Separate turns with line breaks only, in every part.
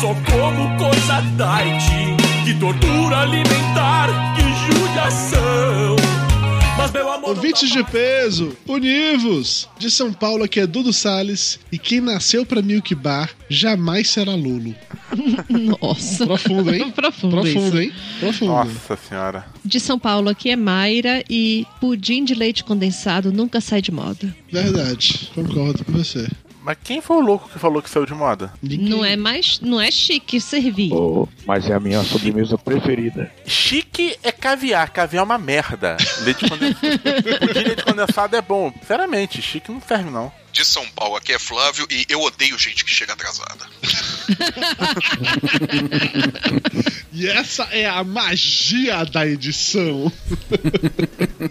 Só como coisa diet. Que tortura alimentar, que judiação. Mas meu amor.
Ouvintes
tá
de peso, univos! De São Paulo aqui é Dudu Salles e quem nasceu pra Milk Bar jamais será Lulo.
Nossa.
Profundo, hein?
Profundo,
Profundo, hein? Profundo.
Nossa senhora.
De São Paulo aqui é Mayra e pudim de leite condensado nunca sai de moda.
Verdade, concordo com você.
Mas quem foi o louco que falou que saiu de moda?
Ninguém-
Não é mais, não é chique servir.
Oh, mas é a minha sobremesa preferida.
Chique é caviar, caviar é uma merda. Leite condensado. De leite condensado é bom. Sinceramente, chique não serve não.
De São Paulo. Aqui é Flávio e eu odeio gente que chega atrasada.
E essa é a magia da edição.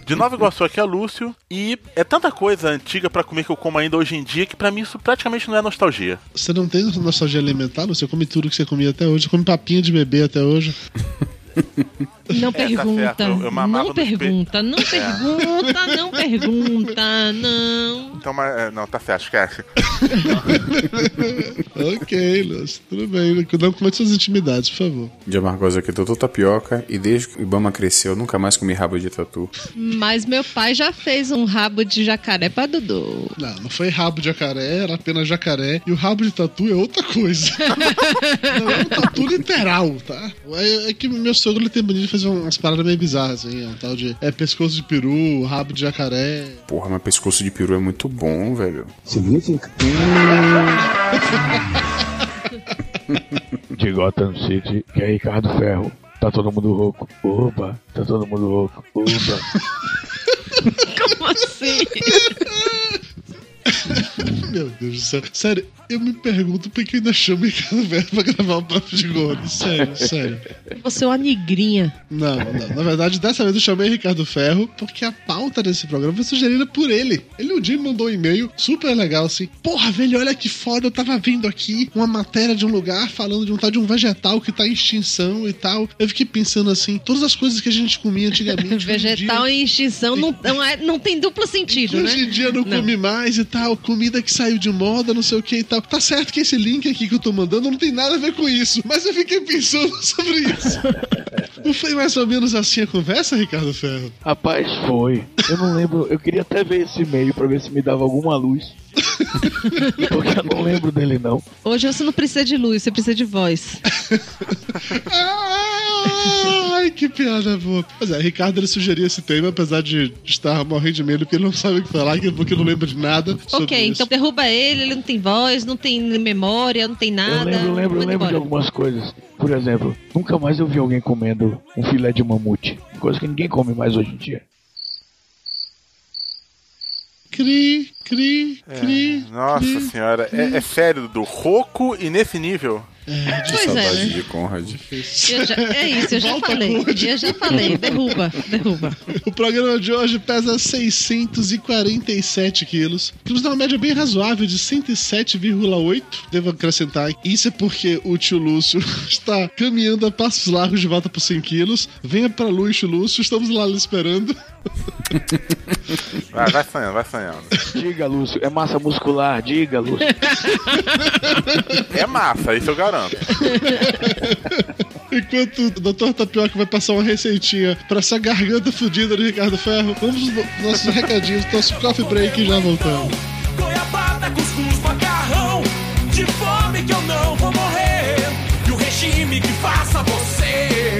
De Nova Iguaçu aqui é Lúcio. E é tanta coisa antiga pra comer que eu como ainda hoje em dia que pra mim isso praticamente não é nostalgia.
Você não tem nostalgia alimentar? Você come tudo que você comia até hoje. Você come papinha de bebê até hoje.
Não
É, tá
pergunta.
certo, eu- eu
não pergunta, não pergunta, não pergunta, não.
Então, mas, é, não, tá certo, esquece.
ok, Lúcio. Tudo bem. Não conte suas intimidades, por favor.
De Amargosa aqui, doutor Tapioca, e desde que o Ibama cresceu, eu nunca mais comi rabo de tatu.
Mas meu pai já fez um rabo de jacaré pra Dudu.
Não, não foi rabo de jacaré, era apenas jacaré. E o rabo de tatu é outra coisa. não é literal, tá? É, é que meu sogro ele tem mania de fazer umas paradas meio bizarras, assim. Um tal de. É pescoço de peru, rabo de jacaré.
Porra, mas pescoço de peru é muito bom, velho.
De Gotham City, que é Ricardo Ferro. Tá todo mundo rouco. Oba, tá todo mundo rouco. Oba.
Como assim?
Meu Deus do céu. Sério, eu me pergunto por que ainda chama Ricardo Velho pra gravar um papo de gordo. Sério, sério.
Você é uma nigrinha.
Não, não. Na verdade, dessa vez eu chamei Ricardo Ferro porque a pauta desse programa foi sugerida por ele. Ele um dia me mandou um e-mail super legal assim. Porra, velho, olha que foda. Eu tava vendo aqui uma matéria de um lugar falando de um tal de um vegetal que tá em extinção e tal. Eu fiquei pensando assim, todas as coisas que a gente comia antigamente. hoje
Vegetal
dia-
em extinção não, não, é, não tem duplo sentido, né?
Hoje em dia não, come mais e tal, comida que saiu de moda, não sei o que e tal. Tá certo que esse link aqui que eu tô mandando não tem nada a ver com isso, mas eu fiquei pensando sobre isso. Não foi mais ou menos assim a conversa, Ricardo Ferro?
Rapaz, foi. Eu não lembro. Eu queria até ver esse e-mail pra ver se me dava alguma luz. Porque eu não lembro dele, não.
Hoje você não precisa de luz, você precisa de voz.
Ai, que piada boa. Pois é, Ricardo ele sugeriu esse tema, apesar de estar morrendo de medo, porque ele não sabe o que falar, porque não lembra de nada. sobre
ok,
isso.
então derruba ele, ele não tem voz, não tem memória, não tem nada.
Eu lembro, eu lembro, lembro de algumas coisas. Por exemplo, nunca mais eu vi alguém comendo um filé de mamute. Coisa que ninguém come mais hoje em dia.
Cri, cri, cri.
Nossa
cri.
senhora, é, é sério, do Roco e nível.
Que
Pois é,
saudade
né?
de Conrad.
Eu já- é isso, eu já
Volta,
falei.
Conde.
Eu já falei, derruba, derruba.
O programa de hoje pesa 647 quilos, dá uma média bem razoável de 107,8. Devo acrescentar, isso é porque o tio Lúcio está caminhando a passos largos de volta para 100 quilos. Venha pra luz, tio Lúcio, estamos lá esperando.
Vai, vai sonhando, vai sonhando.
Diga, Lúcio, é massa muscular, diga, Lúcio.
É massa, isso eu garanto.
Enquanto o Dr. Tapioca vai passar uma receitinha para essa garganta fodida do Ricardo Ferro, vamos nos nossos recadinhos, nosso coffee break e já voltamos.
Goiabada, cuscuz, macarrão. De fome que eu não vou morrer. E o regime que faça você.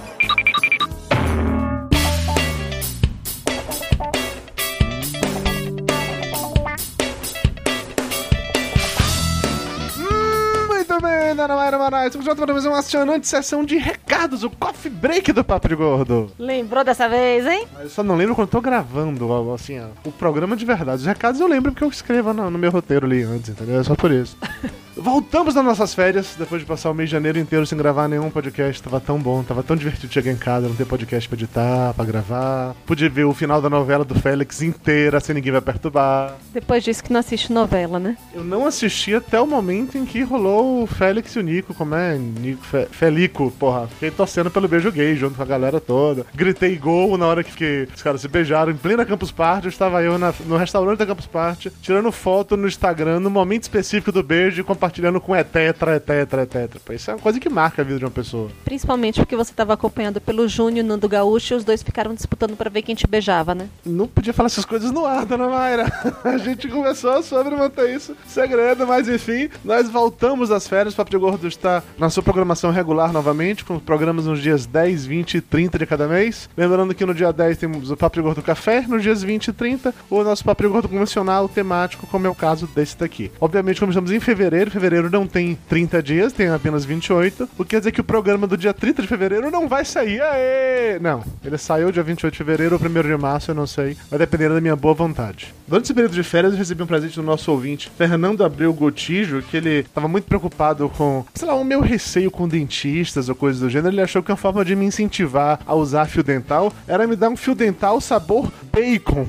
Muito bem, Dona Mayra Moraes. Estamos juntos para fazer uma acionante sessão de recados, o coffee break do Papo de Gordo.
Lembrou dessa vez, hein?
Mas eu só não lembro quando eu tô gravando, assim, ó, o programa de verdade. Os recados eu lembro porque eu escrevo no, no meu roteiro ali antes, entendeu? É só por isso. Voltamos das nossas férias, depois de passar o mês de janeiro inteiro sem gravar nenhum podcast. Tava tão bom, tava tão divertido chegar em casa, não ter podcast pra editar, pra gravar. Pude ver o final da novela do Félix inteira, sem ninguém vai perturbar.
Depois disso que não assiste novela, né?
Eu não assisti até o momento em que rolou o Félix e o Nico, como é? Nico, Fe, Felico, porra. Fiquei torcendo pelo beijo gay junto com a galera toda. Gritei gol na hora que os caras se beijaram em plena Campus Party. Estava eu na- no restaurante da Campus Party, tirando foto no Instagram, no momento específico do beijo e compartilhando com é tetra, é tetra, é tetra. Isso é uma coisa que marca a vida de uma pessoa.
Principalmente porque você tava acompanhado pelo Júnior, Nando Gaúcho, e os dois ficaram disputando pra ver quem te beijava, né?
Não podia falar essas coisas no ar, dona Mayra. A gente conversou sobre manter isso segredo, mas enfim, nós voltamos das férias. O Papo de Gordo está na sua programação regular novamente, com programas nos dias 10, 20 e 30 de cada mês. Lembrando que no dia 10 temos o Papo de Gordo Café, nos dias 20 e 30, o nosso Papo de Gordo convencional, temático, como é o caso desse daqui. Obviamente, como estamos em fevereiro, fevereiro não tem 30 dias, tem apenas 28, o que quer dizer que o programa do dia 30 de fevereiro não vai sair. Aê! Não, ele saiu dia 28 de fevereiro ou 1 de março, eu não sei. Vai depender da minha boa vontade. Durante esse período de férias, eu recebi um presente do nosso ouvinte, Fernando Abreu Gotijo, que ele estava muito preocupado com, sei lá, o meu receio com dentistas ou coisas do gênero. Ele achou que uma forma de me incentivar a usar fio dental era me dar um fio dental sabor bacon.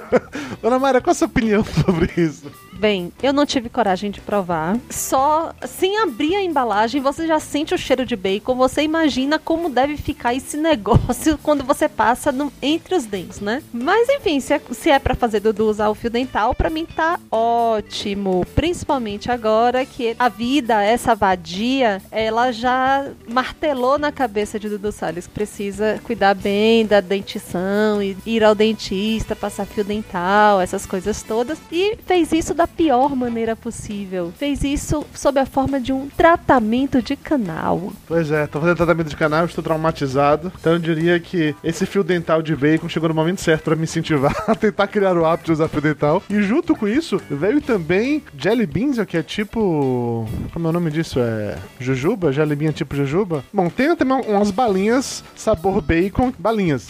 Dona Mayra, qual a sua opinião sobre isso?
Bem, eu não tive coragem de provar. Só sem abrir a embalagem, você já sente o cheiro de bacon. Você imagina como deve ficar esse negócio quando você passa no- entre os dentes, né? Mas enfim, se é, se é para fazer Dudu usar o fio dental, pra mim tá ótimo. Principalmente agora que a vida, essa vadia, ela já martelou na cabeça de Dudu Salles. Precisa cuidar bem da dentição, e ir ao dentista, passar fio dental, essas coisas todas. E fez isso da pior maneira possível. Fez isso sob a forma de um tratamento de canal.
Pois é, tô fazendo tratamento de canal, estou traumatizado. Então eu diria que esse fio dental de bacon chegou no momento certo pra me incentivar a tentar criar o hábito de usar fio dental. E junto com isso, veio também Jelly Beans, que é tipo. Como é o nome disso? É. Jujuba? Jelly Bean é tipo Jujuba? Bom, tem também umas balinhas sabor bacon. Balinhas.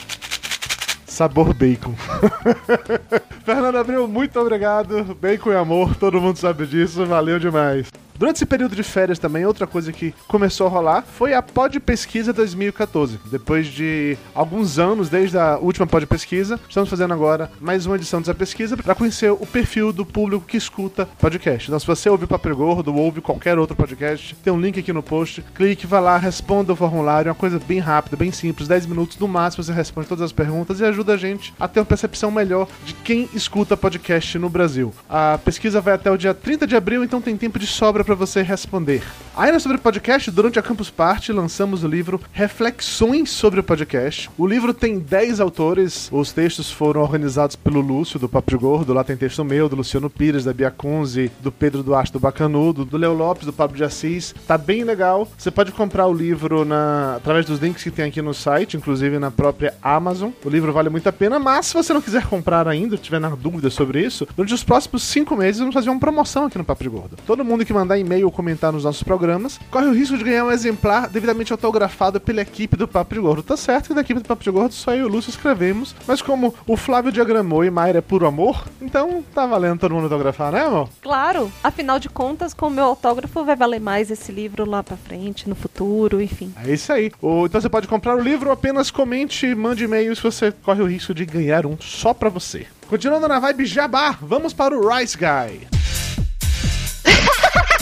Sabor bacon. Fernando Abreu, muito obrigado. Bacon e amor, todo mundo sabe disso. Valeu demais. Durante esse período de férias também, outra coisa que começou a rolar foi a Pod Pesquisa 2014. Depois de alguns anos, desde a última Pod Pesquisa, estamos fazendo agora mais uma edição dessa pesquisa para conhecer o perfil do público que escuta podcast. Então, se você ouve Papo Gordo ou ouve qualquer outro podcast, tem um link aqui no post. Clique, vá lá, responda o formulário. É uma coisa bem rápida, bem simples. 10 minutos no máximo você responde todas as perguntas e ajuda a gente a ter uma percepção melhor de quem escuta podcast no Brasil. A pesquisa vai até o dia 30 de abril, então tem tempo de sobra para você responder. Ainda sobre podcast, durante a Campus Party lançamos o livro Reflexões sobre o Podcast. O livro tem 10 autores, os textos foram organizados pelo Lúcio, do Papo de Gordo, lá tem texto meu, do Luciano Pires, da Bia Kunze, do Pedro Duarte do Bacanudo, do Leo Lopes, do Pablo de Assis. Tá bem legal. Você pode comprar o livro na, através dos links que tem aqui no site, inclusive na própria Amazon. O livro vale muito a pena, mas se você não quiser comprar ainda, tiver na dúvida sobre isso, durante os próximos 5 meses vamos fazer uma promoção aqui no Papo de Gordo. Todo mundo que mandar e-mail ou comentar nos nossos programas corre o risco de ganhar um exemplar devidamente autografado pela equipe do Papo de Gordo. Tá certo que da equipe do Papo de Gordo só eu e o Lúcio escrevemos, mas como o Flávio diagramou e Mayra é puro amor, então tá valendo todo mundo autografar, né, amor?
Claro, afinal de contas, com o meu autógrafo vai valer mais esse livro lá pra frente, no futuro, enfim.
É isso aí. Ou, então você pode comprar o livro, apenas comente, mande e-mail se você corre o risco de ganhar um só pra você. Continuando na vibe Jabá, vamos para o Rice Guy.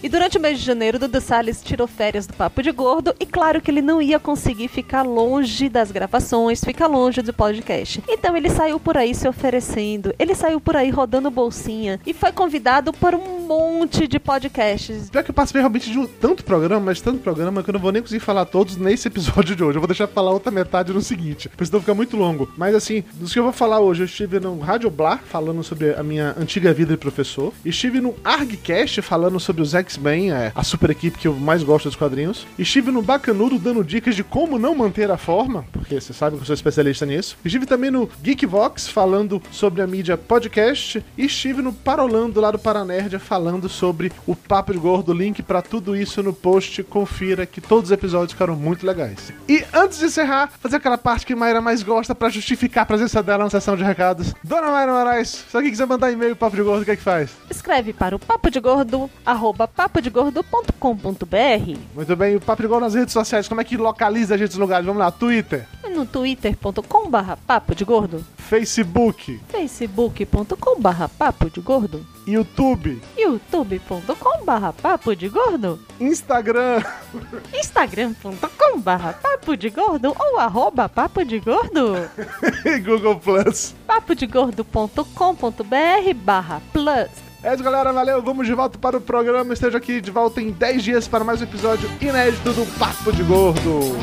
E durante o mês de janeiro, Dudu Salles tirou férias do Papo de Gordo e claro que ele não ia conseguir ficar longe das gravações, ficar longe do podcast. Então ele saiu por aí se oferecendo, ele saiu por aí rodando bolsinha e foi convidado por um monte de podcasts.
Pior que eu participei realmente de um, tanto programa, mas tanto programa que eu não vou nem conseguir falar todos nesse episódio de hoje. Eu vou deixar falar outra metade no seguinte, porque senão fica muito longo. Mas assim, dos que eu vou falar hoje, eu estive no Rádio Blá falando sobre a minha antiga vida de professor. Estive no ArgCast falando sobre os X-Men, é, a super equipe que eu mais gosto dos quadrinhos. Estive no Bacanudo dando dicas de como não manter a forma, porque você sabe que eu sou especialista nisso. Estive também no Geekvox falando sobre a mídia podcast. E estive no Parolando lá do Paranerdia falando sobre o Papo de Gordo. Link pra tudo isso no post. Confira que todos os episódios ficaram muito legais. E antes de encerrar, fazer aquela parte que Mayra mais gosta pra justificar a presença dela na sessão de recados. Dona Mayra Moraes, se alguém quiser mandar e-mail pro Papo de Gordo, o que é que faz?
Escreve para o papo de gordo, arroba papodegordo.com.br
Muito bem, o Papo de Gordo nas redes sociais, como é que localiza a gente nos lugares? Vamos lá, Twitter,
no twitter.com barra papo de gordo,
Facebook,
facebook.com barra papo de gordo,
YouTube,
youtube.com barra papo de gordo,
Instagram,
instagram.com barra papo de gordo ou arroba papo de gordo,
Google Plus.
papodegordo.com.br barra plus.
É isso, galera. Valeu. Vamos de volta para o programa. Esteja aqui de volta em 10 dias para mais um episódio inédito do Papo de Gordo.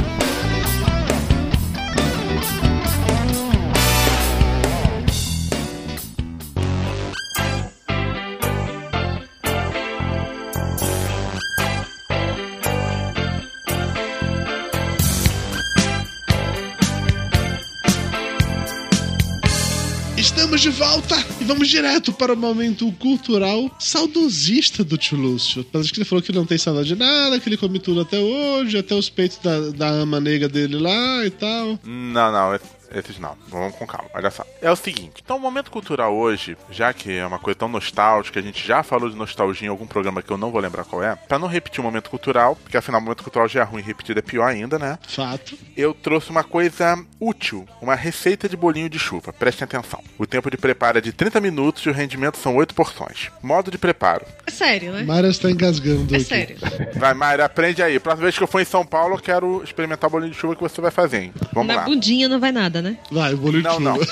Estamos de volta e vamos direto para o momento cultural saudosista do tio Lúcio. Parece que ele falou que não tem saudade de nada, que ele come tudo até hoje, até os peitos da, da ama negra dele lá e tal.
Não, não, es- esses não. Vamos com calma. Olha só. É o seguinte: então, o momento cultural hoje, já que é uma coisa tão nostálgica, a gente já falou de nostalgia em algum programa que eu não vou lembrar qual é, pra não repetir o momento cultural, porque afinal o momento cultural já é ruim, repetir é pior ainda, né?
Fato.
Eu trouxe uma coisa útil, uma receita de bolinho de chuva. Prestem atenção. O tempo de preparo é de 30 minutos e o rendimento são 8 porções. Modo de preparo.
É sério, né?
Mayra está engasgando
É
aqui.
sério.
Vai, Mayra, aprende aí. Próxima vez que eu for em São Paulo, eu quero experimentar o bolinho de chuva que você vai fazer, hein? Vamos
Na
lá.
bundinha não vai nada, né?
Vai, bolinho
Não,
de
não.
chuva.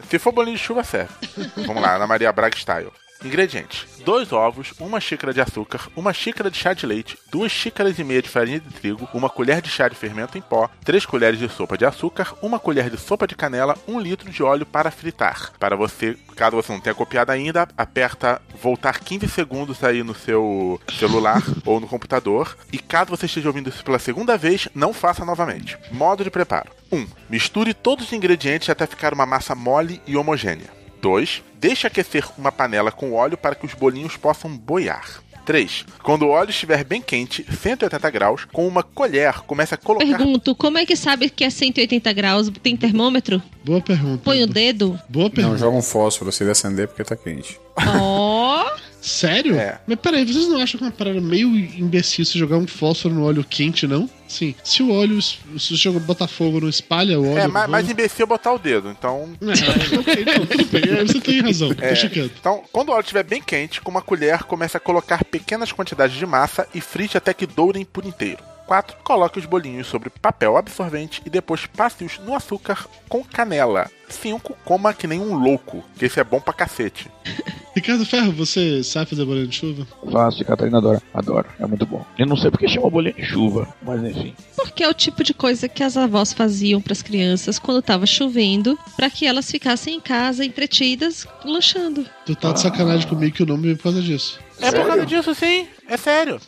Se for bolinho de chuva, serve. Vamos lá, Ana Maria Braga Style. Ingredientes: dois ovos, uma xícara de açúcar, uma xícara de chá de leite, duas xícaras e meia de farinha de trigo, uma colher de chá de fermento em pó, três colheres de sopa de açúcar, uma colher de sopa de canela, um litro de óleo para fritar. Para você, caso você não tenha copiado ainda, aperta voltar 15 segundos aí no seu celular ou no computador. E caso você esteja ouvindo isso pela segunda vez, não faça novamente. Modo de preparo: 1. Um, misture todos os ingredientes até ficar uma massa mole e homogênea. 2. Deixe aquecer uma panela com óleo para que os bolinhos possam boiar. 3. Quando o óleo estiver bem quente, 180 graus, com uma colher, comece a colocar.
Pergunto, como é que sabe que é 180 graus? Tem termômetro?
Boa pergunta.
Põe o dedo?
Boa
Não,
pergunta.
joga um fósforo se ele acender porque tá quente.
Ó!
Sério?
É.
Mas peraí, vocês não acham que é uma parada meio imbecil se jogar um fósforo no óleo quente, não? Sim. Se o óleo, se você joga, botar fogo, não espalha o óleo.
É, mais
bolo?
imbecil botar o dedo, então.
É, ok, não, tudo bem. aí Você tem razão.
É,
Deixa quieto.
então, quando o óleo estiver bem quente, com uma colher, comece a colocar pequenas quantidades de massa e frite até que dourem por inteiro. 4. Coloque os bolinhos sobre papel absorvente e depois passe-os no açúcar com canela. 5. Coma que nem um louco, que esse é bom pra cacete.
Ricardo Ferro, você sabe fazer bolinho de chuva?
Fácil, Catarina adora. Adoro. É muito bom. Eu não sei porque chama bolinha de chuva, mas enfim.
Porque é o tipo de coisa que as avós faziam pras crianças quando tava chovendo, pra que elas ficassem em casa entretidas, lanchando.
Tu tá de sacanagem comigo que o nome veio por causa disso.
É por causa disso, sim. É sério.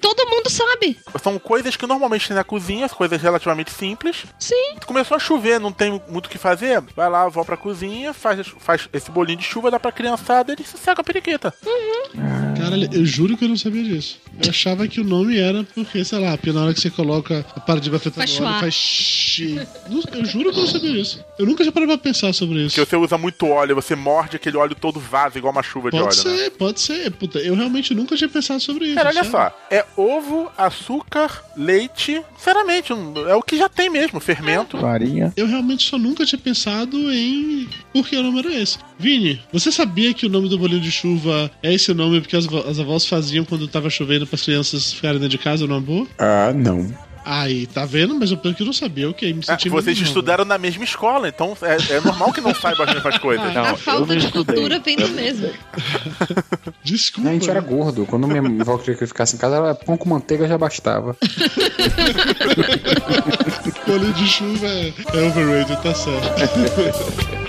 Todo mundo sabe.
São coisas que normalmente tem na cozinha, coisas relativamente simples.
Sim.
Começou a chover, não tem muito o que fazer. Vai lá, vou pra cozinha, faz, faz esse bolinho de chuva, dá pra criançada e se seca a periquita.
Uhum.
Caralho, eu juro que eu não sabia disso. Eu achava que o nome era porque, sei lá, porque na hora que você coloca a paradigma afetando
Faz
o óleo, faz xixi. Eu juro que eu não sabia disso. Eu nunca tinha parado pra pensar sobre isso.
Porque você usa muito óleo, você morde aquele óleo todo vaza, igual uma chuva de
Pode
óleo,
ser,
né?
pode ser. Puta, eu realmente nunca tinha pensado sobre isso.
Cara, olha
sabe?
só. É ovo, açúcar, leite. Sinceramente, é o que já tem mesmo, fermento.
Farinha.
Eu realmente só nunca tinha pensado em por que o nome era esse. Vini, você sabia que o nome do bolinho de chuva é esse nome porque as, as avós faziam quando tava chovendo para as crianças ficarem dentro de casa numa boa?
Ah, não.
Aí, tá vendo? Mas eu penso que eu não sabia. Ok, me senti
vocês
menos mal.
estudaram na mesma escola, então é, é normal que não saiba as mesmas coisas.
a falta de cultura vem do mesmo.
Desculpa.
A gente era gordo. Quando minha avó queria que eu ficasse em casa, era pão com manteiga já bastava.
Bolinho de chuva é, é overrated, tá certo.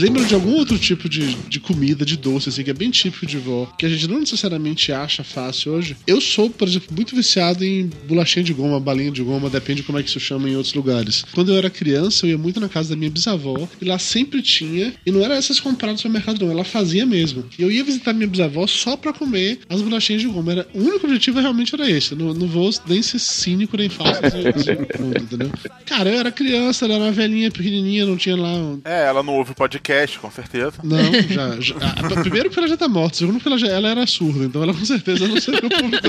Vocês lembram de algum outro tipo de, de comida, de doce, assim, que é bem típico de vó, que a gente não necessariamente acha fácil hoje? Eu sou, por exemplo, muito viciado em bolachinha de goma, balinha de goma, depende de como é que isso chama em outros lugares. Quando eu era criança, eu ia muito na casa da minha bisavó, e lá sempre tinha, e não era essas compradas no supermercado, não, ela fazia mesmo. E eu ia visitar minha bisavó só pra comer as bolachinhas de goma. Era, o único objetivo realmente era esse. Não, não vou nem ser cínico nem falso entendeu? Cara, eu era criança, ela era uma velhinha pequenininha, não tinha lá um
É, ela não ouve podcast, com certeza.
não, já. já a- primeiro porque ela já tá morta, segundo porque ela, já, ela era surda, então ela com certeza não seria o público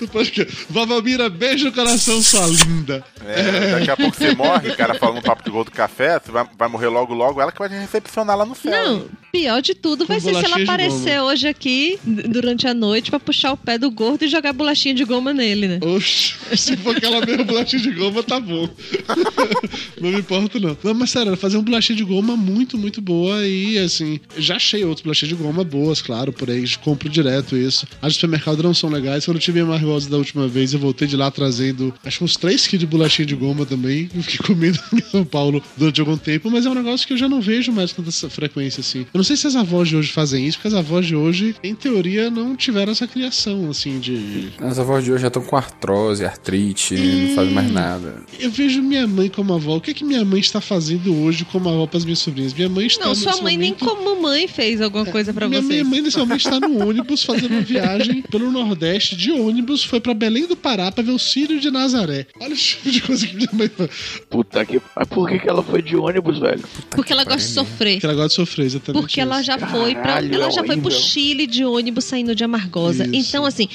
do podcast. Vavamira, beijo no coração, sua linda.
É, daqui a pouco você morre, cara, falando um papo de gol do café, você vai, vai morrer logo logo, ela que vai te recepcionar lá no céu.
Não, pior de tudo vai ser se ela aparecer
goma.
hoje aqui durante a noite pra puxar o pé do gordo e jogar bolachinha de goma nele, né?
Oxe, se for aquela mesma bolachinha de goma, tá bom. não me importa, não. Não, mas sério, ela fazia uma bolachinha de goma muito, muito boa e, assim, já achei outras bolachinhas de goma boas, claro, por aí, compro direto isso. As do supermercado não são legais. Quando eu tive a Margosa da última vez, eu voltei de lá trazendo, acho que uns 3 quilos de bolachinha de goma também. Fiquei comendo em São Paulo durante algum tempo, mas é um negócio que eu já não vejo mais com tanta frequência, assim. Eu não sei se as avós de hoje fazem isso, porque as avós de hoje, em teoria, não tiveram essa criação, assim, de
As avós de hoje já estão com artrose, artrite, não fazem mais nada.
Eu vejo minha mãe como avó. O que, é que minha mãe está fazendo hoje como avó para as minhas sobrinhas? Minha mãe está
Não, sua mãe nem
momento...
como mãe fez alguma coisa pra
Minha
você.
minha mãe, nesse momento, está no ônibus fazendo uma viagem pelo Nordeste de ônibus. Foi para Belém do Pará para ver o Círio de Nazaré. Olha o tipo de coisa que minha mãe faz.
Puta que. Mas por que, que ela foi de ônibus, velho?
Porque ela gosta de sofrer.
Que ela gosta de sofrer, exatamente.
Porque ela
isso.
já foi pra,
Caralho,
ela
é
já foi pro. Chile de ônibus saindo de Amargosa.
Isso.
Então, assim,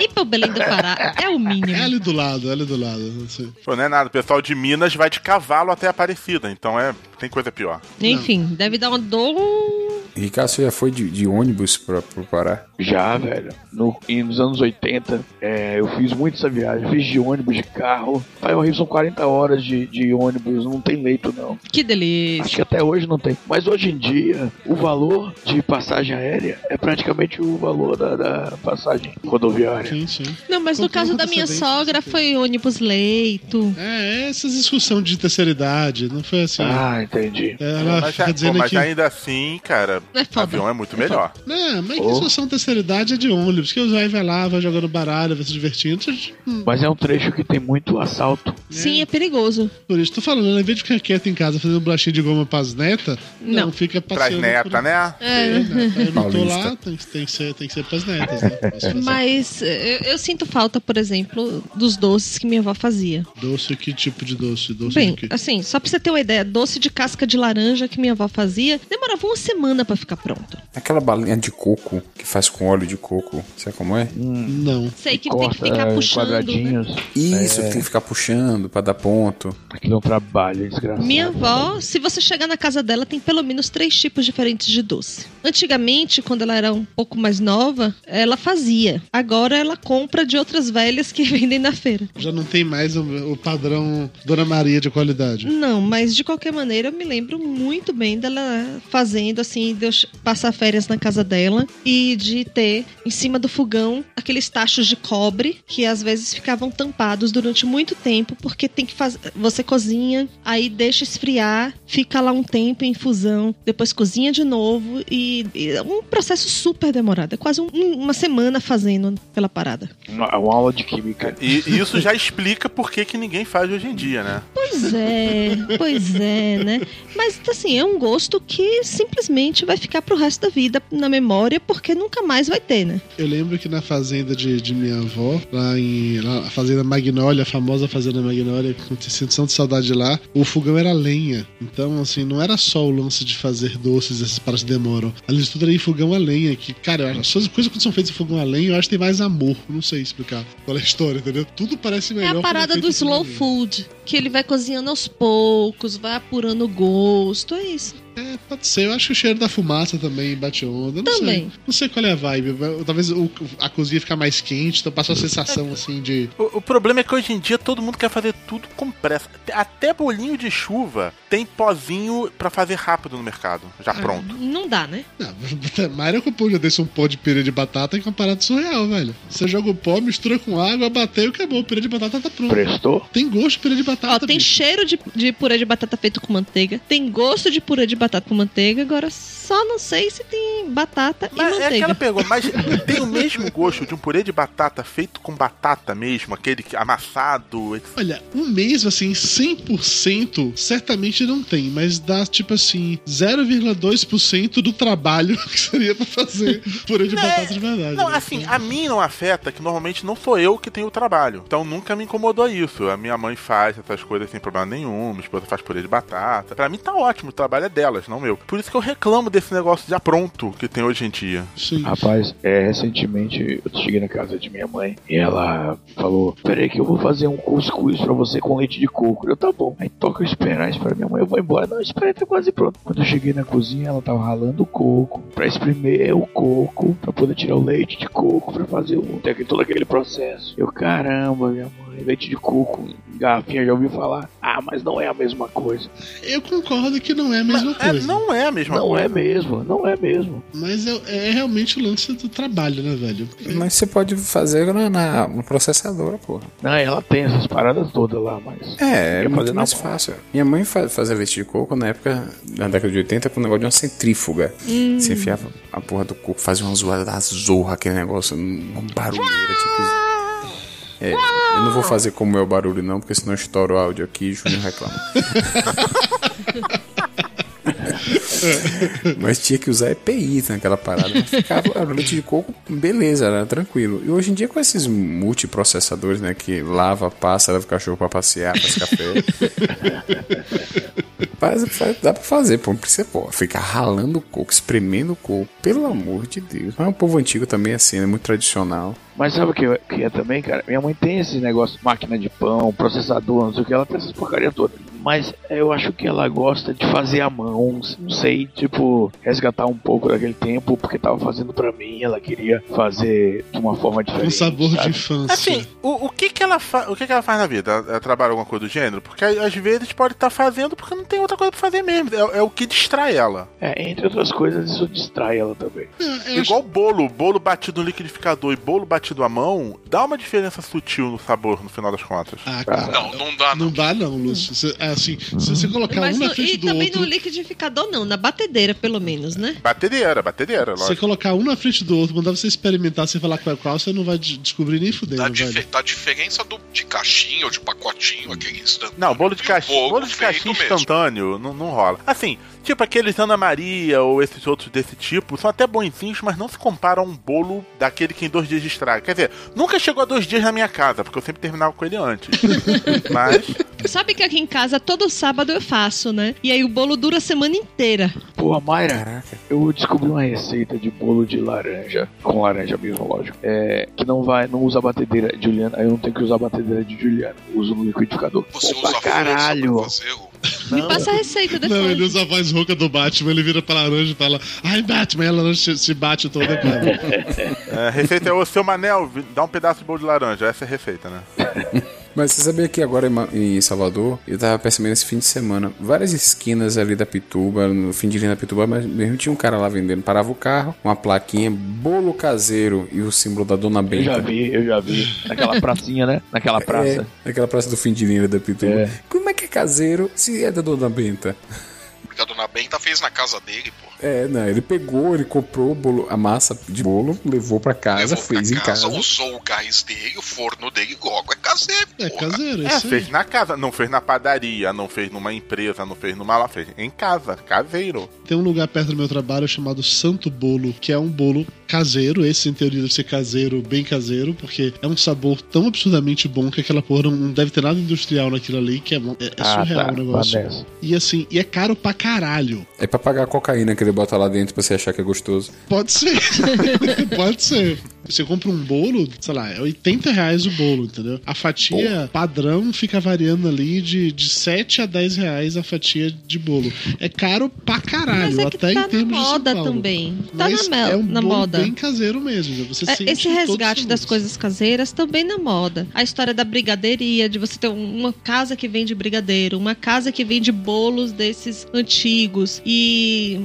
ir pro Belém do Pará é o mínimo.
É ali do lado, é ali do lado. não sei.
Pô, não é nada, o pessoal de Minas vai de cavalo até Aparecida, então é, tem coisa pior.
Enfim, deve dar uma dor.
Ricardo, você já foi de, de ônibus pra, pro Pará?
Já, velho. No, e nos anos 80, é, eu fiz muito essa viagem. Fiz de ônibus, de carro. Pai, horrível, são 40 horas de, de ônibus. Não tem leito, não.
Que delícia.
Acho que até hoje não tem. Mas hoje em dia, o valor de passagem aérea é praticamente o valor da, da passagem rodoviária.
Sim, sim.
Não, mas no
Com
caso
toda
da minha sogra foi ônibus leito.
É, essas discussões de terceira idade, não foi assim.
Ah, entendi.
Ela
mas
fica
já-
dizendo
pô, mas
que...
ainda assim, cara,
É foda.
avião é muito melhor.
Não, mas que
Oh.
discussão terceira idade é de ônibus, que o Zé vai lá, vai jogando baralho, vai se divertindo. Hum,
Mas é um trecho que tem muito assalto.
Sim, é perigoso.
Por isso, tô falando, né? em vez de ficar quieto em casa fazendo bolachinha de goma pras netas, não,
Não.
fica
Pras
passeando.
neta,
por...
né?
É, neta. Eu não tô lá, tem, tem que ser, tem que ser pras netas, né?
Mas eh, eu, eu sinto falta, por exemplo, dos doces que minha avó fazia.
Doce, que tipo de doce? Doce
Bem,
de quê?
assim, só pra você ter uma ideia, doce de casca de laranja que minha avó fazia, demorava uma semana pra ficar pronto.
Aquela balinha de coco que faz com óleo de coco, sabe como é?
Não.
Sei que tem que
Corta
ficar
é,
puxando. né?
quadradinhos.
Isso, tem que ficar puxando pra dar ponto.
Aquilo é um trabalho desgraçado.
Minha avó, se você chegar na casa dela, tem pelo menos três tipos diferentes de doce. Antigamente, quando ela era um pouco mais nova, ela fazia. Agora ela compra de outras velhas que vendem na feira.
Já não tem mais o, o padrão Dona Maria de qualidade.
Não, mas de qualquer maneira eu me lembro muito bem dela fazendo, assim, passar férias na casa dela e de ter em cima do fogão aqueles tachos de cobre que às vezes ficavam tampados durante muito tempo porque tem que fazer. Você cozinha, aí deixa esfriar, fica lá um tempo em infusão, depois cozinha de novo e, e é um processo super demorado. É quase um- uma semana fazendo pela parada.
Uma, uma aula de química.
E, e isso já explica por que, que ninguém faz hoje em dia, né?
Pois é, pois é, né? Mas assim, é um gosto que simplesmente vai ficar pro resto da vida na memória, porque nunca mais vai ter, né?
Eu lembro que na fazenda de, de minha avó, lá em lá, a fazenda Magnólia, a famosa fazenda Magnólia, que eu sinto tanta saudade lá, o fogão era lenha. Então, assim, não era só o lance de fazer doces, essas paradas demoram. Além de tudo, era em fogão a lenha, que, cara, as coisas que são feitas em fogão a lenha, eu acho que tem mais amor. Não sei explicar qual é a história, entendeu? Tudo parece
É
melhor.
a
quando
parada do slow food, que ele vai cozinhando aos poucos, vai apurando o gosto, é isso.
É, pode ser. Eu acho que o cheiro da fumaça também bate onda. Não
Também.
sei. Não sei qual é a vibe. Talvez a cozinha ficar mais quente, então passa a sensação assim de.
O, o problema é que hoje em dia todo mundo quer fazer tudo com pressa. Até bolinho de chuva tem pozinho pra fazer rápido no mercado, já pronto.
Não dá, né?
Não, Mário um dia desse um pó de purê de batata que é uma parada surreal, velho. Você joga o pó, mistura com água, bateu e acabou. O purê de batata tá pronto.
Prestou?
Tem gosto de purê de batata.
Ó, tem
bicho.
cheiro de, de purê de batata feito com manteiga, tem gosto de purê de batata com manteiga, agora só não sei se tem batata e
Mas é
manteiga.
aquela pergunta, mas tem o mesmo gosto de um purê de batata feito com batata mesmo, aquele que- amassado?
Olha, um mesmo assim, 100% certamente não tem, mas dá tipo assim, 0,2% do trabalho que seria pra fazer purê de batata de verdade.
Não,
né?
assim, a mim não afeta que normalmente não sou eu que tenho o trabalho. Então nunca me incomodou isso. A minha mãe faz essas coisas sem problema nenhum, minha esposa faz purê de batata. Pra mim tá ótimo, o trabalho é delas, não meu. Por isso que eu reclamo desse negócio já pronto que tem hoje em dia.
Sim.
Rapaz, é, recentemente eu cheguei na casa de minha mãe e ela falou: Peraí, que eu vou fazer um cuscuz pra você com leite de coco. Eu, tá bom. Aí toca eu esperar, espera minha mãe, eu vou embora. Não, espera, tá quase pronto. Quando eu cheguei na cozinha, ela tava ralando o coco pra espremer o coco, pra poder tirar o leite de coco, pra fazer o, tem todo aquele processo. Eu, caramba, minha mãe, leite de coco, em garrafinha, já ouvi falar. Ah, mas não é a mesma coisa.
Eu concordo que não é a mesma
É,
coisa.
não é a mesma
Não
coisa.
é mesmo, não é mesmo.
Mas é, é realmente o lance do trabalho, né, velho?
Mas você pode fazer na, na, no processador, porra.
Não, ela tem essas paradas todas lá, mas.
É, é muito mais fácil. Minha mãe fa- fazia leite de coco na época, na década de 80, com o negócio de uma centrífuga.
Hum.
Você enfiava a porra do coco, fazia uma zoada da zorra, aquele negócio, uma barulheira, tipo. É, eu não vou fazer como é o barulho, não, porque senão estoura o áudio aqui e Júnior reclama. Mas tinha que usar EPI naquela parada. Mas ficava era leite de coco, beleza, era tranquilo. E hoje em dia, com esses multiprocessadores, né? Que lava, passa, leva o cachorro pra passear, faz café. Faz, faz- dá pra fazer, pô. Não precisa, pô, ficar ralando o coco, espremendo o coco. Pelo amor de Deus. Mas o povo antigo também é assim, é muito tradicional.
Mas sabe o que, eu- que é também, cara? Minha mãe tem esse negócio, máquina de pão, processador, não sei o que, ela tem essas porcaria toda. Mas eu acho que ela gosta de fazer à mão, não sei, tipo, resgatar um pouco daquele tempo, porque tava fazendo pra mim, ela queria fazer de uma forma
Um
diferente.
sabor de
sabe?
infância.
Assim, o, o que que ela fa... o que que ela faz na vida? Ela, ela trabalha alguma coisa do gênero? Porque às vezes pode estar fazendo porque não tem outra coisa pra fazer mesmo. É, é o que distrai ela.
É, entre outras coisas, isso distrai ela também.
Igual bolo, bolo batido no liquidificador e bolo batido à mão, dá uma diferença sutil no sabor no final das contas.
Ah, cara.
Não, não dá,
Não dá, não, Lúcio. Você- é assim, se você colocar
Mas
um na
no-
frente
e
do
também
outro.
no liquidificador não, na batedeira pelo menos, né?
Batedeira, batedeira,
Se você
lógico.
colocar um na frente do outro, mandar você experimentar sem falar qual é qual, você não vai de- descobrir nem fudendo, velho.
dife- da diferença do, de caixinha ou de pacotinho, aquele instantâneo.
Não, bolo de
e
caixinha,
bolo
de caixinha
mesmo.
instantâneo não, não rola. Assim, tipo aqueles Ana Maria ou esses outros desse tipo, são até bonzinhos, mas não se comparam a um bolo daquele que em dois dias estraga. Quer dizer, nunca chegou a dois dias na minha casa, porque eu sempre terminava com ele antes. mas,
Sabe que aqui em casa todo sábado eu faço, né? E aí o bolo dura a semana inteira.
Porra, Mayra,
Caraca.
eu descobri uma receita de bolo de laranja, com laranja mesmo, lógico, é, que não vai, não usa batedeira de Juliana, aí eu não tenho que usar batedeira de Juliana, eu uso no liquidificador.
Você
Bom
usa
caralho.
pra
Me passa a receita depois.
Não, ele usa a voz rouca do Batman, ele vira pra laranja e fala: Ai, Batman, e a laranja se- bate toda,
é, a receita é o seu Manel, dá um pedaço de bolo de laranja. Essa é a receita, né?
Mas você sabia que agora em Salvador, eu tava percebendo esse fim de semana, várias esquinas ali da Pituba, no fim de linha da Pituba, mas mesmo tinha um cara lá vendendo. Parava o carro, uma plaquinha, bolo caseiro e o símbolo da Dona
Eu
Benta.
já vi, eu já vi. Naquela pracinha, né? Naquela praça.
É, naquela praça do fim de linha da Pituba.
É.
Como é que é caseiro se é da Dona Benta?
Porque a dona Benta fez na casa dele, pô.
É, não, ele pegou, ele comprou o bolo, a massa de bolo, levou pra casa,
Levou pra
fez em
casa,
casa.
usou o gás dele, o forno dele, logo é caseiro.
É caseiro,
É, fez na casa, não fez na padaria, não fez numa empresa, não fez numa lá, fez em casa, caseiro.
Tem um lugar perto do meu trabalho chamado Santo Bolo, que é um bolo caseiro. Esse, em teoria, deve ser caseiro, bem caseiro, porque é um sabor tão absurdamente bom que aquela porra não deve ter nada industrial naquilo ali, que é, é, é
Ah,
surreal
tá,
o negócio.
Vanessa.
E assim, e é caro pra caralho.
É pra pagar a cocaína que ele bota lá dentro pra você achar que é gostoso.
Pode ser. Pode ser. Você compra um bolo, sei lá, é 80 reais o bolo, entendeu? A fatia padrão fica variando ali de, de 7 a 10 reais a fatia de bolo. É caro pra caralho,
Mas é que
até
tá
em
na
termos de São
moda
Paulo.
também. Tá
Mas
na,
é um
na
bolo
moda.
bem caseiro mesmo. Você
É,
sente
Esse
todos os
resgate das coisas caseiras também na moda. A história da brigadeiria, de você ter uma casa que vende brigadeiro, uma casa que vende bolos desses antigos e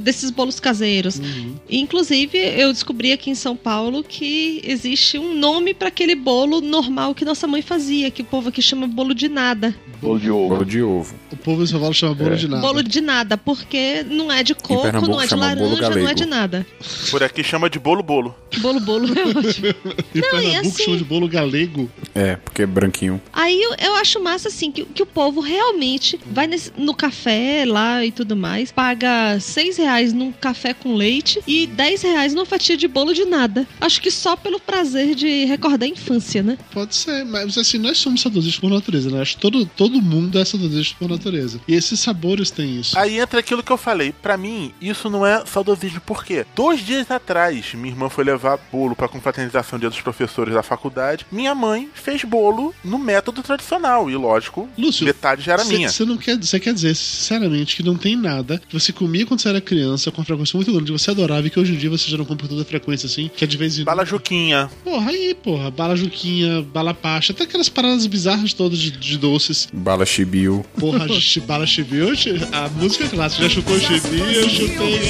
desses bolos caseiros.
Uhum.
Inclusive, eu descobri aqui em São Paulo que existe um nome para aquele bolo normal que nossa mãe fazia, que o povo aqui chama bolo de nada.
Bolo de ovo.
Bolo de ovo.
O povo em São Paulo chama bolo
É.
de nada.
Bolo de nada, porque não é de coco, não é de laranja, não é de nada.
Por aqui chama de bolo bolo.
Bolo bolo é ótimo.
E
Não, e
Pernambuco
assim-
chama de bolo galego.
É, porque é branquinho.
Aí eu, eu acho massa, assim, que, que o povo realmente vai nesse- no café lá e tudo mais, paga seis reais num café com leite e 10 reais numa fatia de bolo de nada. Acho que só pelo prazer de recordar a infância, né?
Pode ser, mas assim, nós somos saudosistas por natureza, né? Acho que todo, todo mundo é saudosista por natureza. E esses sabores têm isso.
Aí entra aquilo que eu falei. Pra mim, isso não é saudosismo. Por quê? Dois dias atrás, minha irmã foi levar bolo pra confraternização dia dos professores da faculdade. Minha mãe fez bolo no método tradicional. E lógico, metade já era
Cê-
minha.
Você não quer, você quer dizer, sinceramente, que não tem nada que você comia quando você era criança com uma frequência muito grande, que você adorava e que hoje em dia você já não compra toda a frequência assim, que é de vez em
Bala Juquinha.
Porra, aí, porra, bala juquinha, bala pacha, até aquelas paradas bizarras todas de, de doces.
Bala chibiu.
Porra, bala chibiu, chi- a música é clássica, já chutou chibiu, eu chutei.